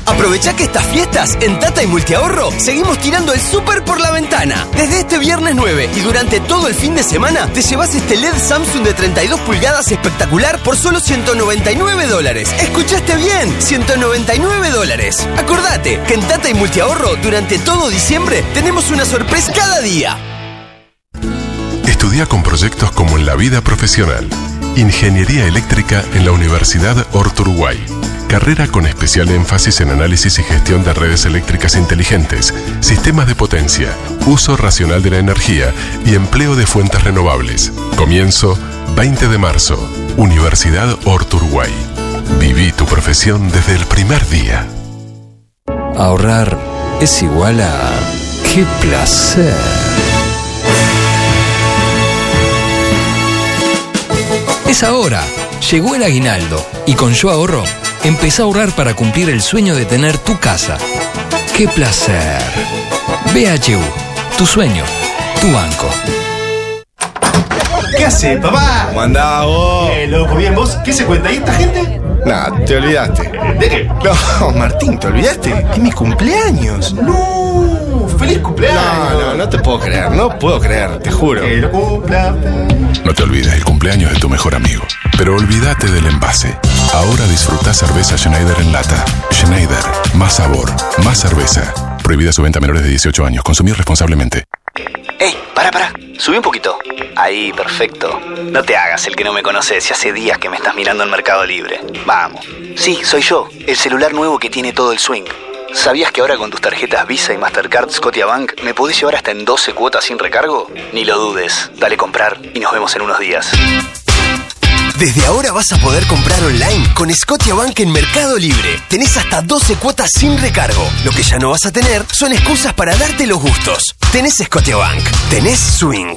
Aprovecha que estas fiestas en Tata y Multiahorro seguimos tirando el súper por la ventana. Desde este viernes 9 y durante todo el fin de semana te llevas este LED Samsung de 32 pulgadas espectacular por solo 199 dólares. ¿Escuchaste bien? 199 dólares. Acordate que en Tata y Multiahorro durante todo diciembre tenemos una sorpresa cada día. Estudia con proyectos como en la vida profesional. Ingeniería eléctrica en la Universidad Horto Uruguay. Carrera con especial énfasis en análisis y gestión de redes eléctricas inteligentes, sistemas de potencia, uso racional de la energía y empleo de fuentes renovables. Comienzo 20 de marzo. Universidad Horto Uruguay. Viví tu profesión desde el primer día. Ahorrar es igual a... ¡Qué placer! Es ahora. Llegó el aguinaldo y con Yo Ahorro empezá a ahorrar para cumplir el sueño de tener tu casa. ¡Qué placer! BHU, tu sueño, tu banco. ¿Qué hace, papá? ¿Cómo andás vos? Eh, loco, bien, ¿vos? ¿Qué se cuenta? ¿Y esta gente? Nah, te olvidaste. ¿De qué? No, Martín, ¿te olvidaste? Es mi cumpleaños. No, feliz cumpleaños. No, no, no te puedo creer, no puedo creer, te juro. Que lo cumpla. No te olvides el cumpleaños cumpleaños de tu mejor amigo. Pero olvídate del envase. Ahora disfruta cerveza Schneider en lata. Schneider, más sabor, más cerveza. Prohibida su venta a menores de 18 años. Consumir responsablemente. ¡Ey! Para, para. Subí un poquito. Ahí, perfecto. No te hagas el que no me conoces. Si hace días que me estás mirando en Mercado Libre. Vamos. Sí, soy yo. El celular nuevo que tiene todo el swing. ¿Sabías que ahora con tus tarjetas Visa y Mastercard Scotiabank me podés llevar hasta en 12 cuotas sin recargo? Ni lo dudes. Dale comprar y nos vemos en unos días. Desde ahora vas a poder comprar online con Scotiabank en Mercado Libre. Tenés hasta 12 cuotas sin recargo. Lo que ya no vas a tener son excusas para darte los gustos. Tenés Scotiabank. Tenés Swing.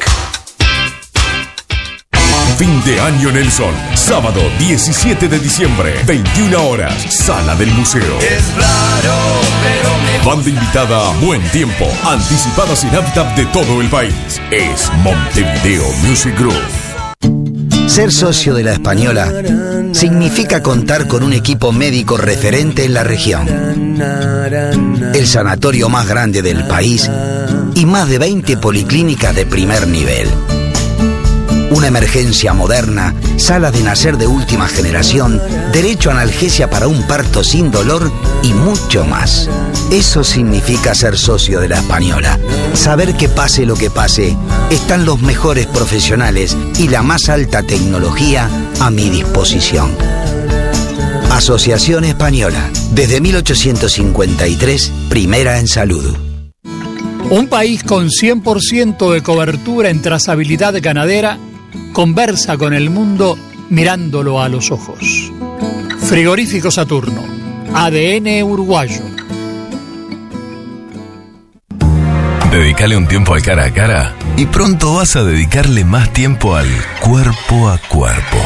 Fin de año Nelson. Sábado 17 de diciembre, 21 horas, Sala del Museo. Es raro, pero me Banda invitada Buen Tiempo. Anticipada sin hábitat de todo el país. Es Montevideo Music Group. Ser socio de la Española significa contar con un equipo médico referente en la región, el sanatorio más grande del país y más de 20 policlínicas de primer nivel. Una emergencia moderna, sala de nacer de última generación, derecho a analgesia para un parto sin dolor y mucho más. Eso significa ser socio de la Española. Saber que pase lo que pase, están los mejores profesionales y la más alta tecnología a mi disposición. Asociación Española, desde 1853, primera en salud. Un país con 100% de cobertura en trazabilidad ganadera conversa con el mundo mirándolo a los ojos. Frigorífico Saturno, ADN uruguayo. Dedícale un tiempo al cara a cara y pronto vas a dedicarle más tiempo al cuerpo a cuerpo.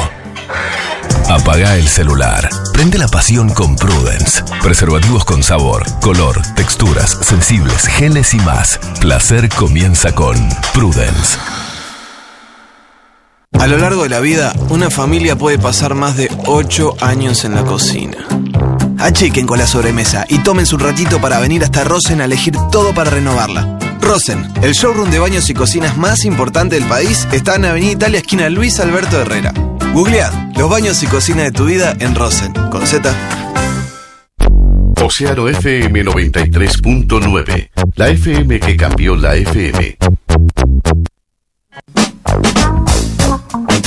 Apaga el celular. Prende la pasión con Prudence. Preservativos con sabor, color, texturas, sensibles, geles y más. Placer comienza con Prudence. A lo largo de la vida, una familia puede pasar más de 8 años en la cocina. Achiquen con la sobremesa y tómense un ratito para venir hasta Rosen a elegir todo para renovarla. Rosen, el showroom de baños y cocinas más importante del país, está en Avenida Italia, esquina Luis Alberto Herrera. Googlead los baños y cocina de tu vida en Rosen, con Z. Océano FM 93.9. La FM que cambió la FM.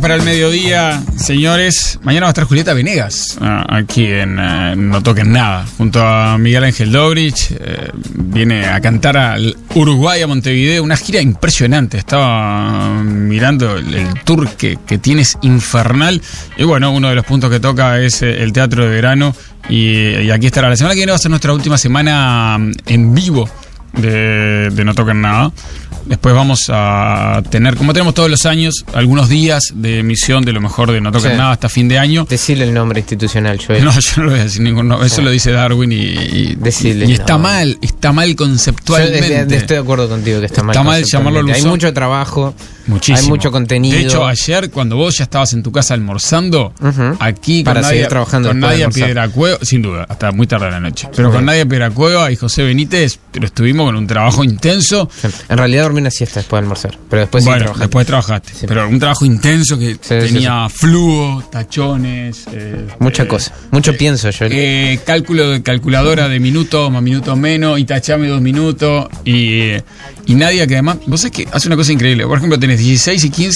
para el mediodía, señores. Mañana va a estar Julieta Venegas ah, aquí en eh, No Toquen Nada, junto a Miguel Ángel Dobrich. eh, viene a cantar al Uruguay, a Montevideo, una gira impresionante. Estaba mirando el, tour que, que tienes infernal. Y bueno, uno de los puntos que toca es eh, el Teatro de Verano. Y, y aquí estará. La semana que viene va a ser nuestra última semana mm, en vivo de, de No Toquen Nada. Después vamos a tener, como tenemos todos los años, algunos días de emisión de lo mejor de No Toquen Sí. Nada hasta fin de año. Decirle el nombre institucional, Joel. No, yo no lo voy a decir ningún nombre. Eso Sí. lo dice Darwin y, y, Decirle, y está no. mal, está mal Yo conceptualmente. de- estoy de acuerdo contigo que está mal. Está mal llamarlo Hay mucho trabajo, Muchísimo. hay mucho contenido. De hecho, ayer, cuando vos ya estabas en tu casa almorzando, aquí Para con seguir Nadia, trabajando con Nadia. Piedra Cueva, sin duda, hasta muy tarde de la noche. Pero Sí. con Nadia Piedra Cueva y José Benítez, pero estuvimos con un trabajo intenso. En realidad dormí una siesta después de almorzar, pero después sí bueno, después trabajaste. Pero un trabajo intenso que tenía flujo, tachones. eh, Mucha eh, cosa, mucho pienso, Joel. eh, cálculo de calculadora de minutos más minutos menos y tachame dos minutos y, y Nadia que además, vos sabés que hace una cosa increíble. Por ejemplo, tenés 16 y 15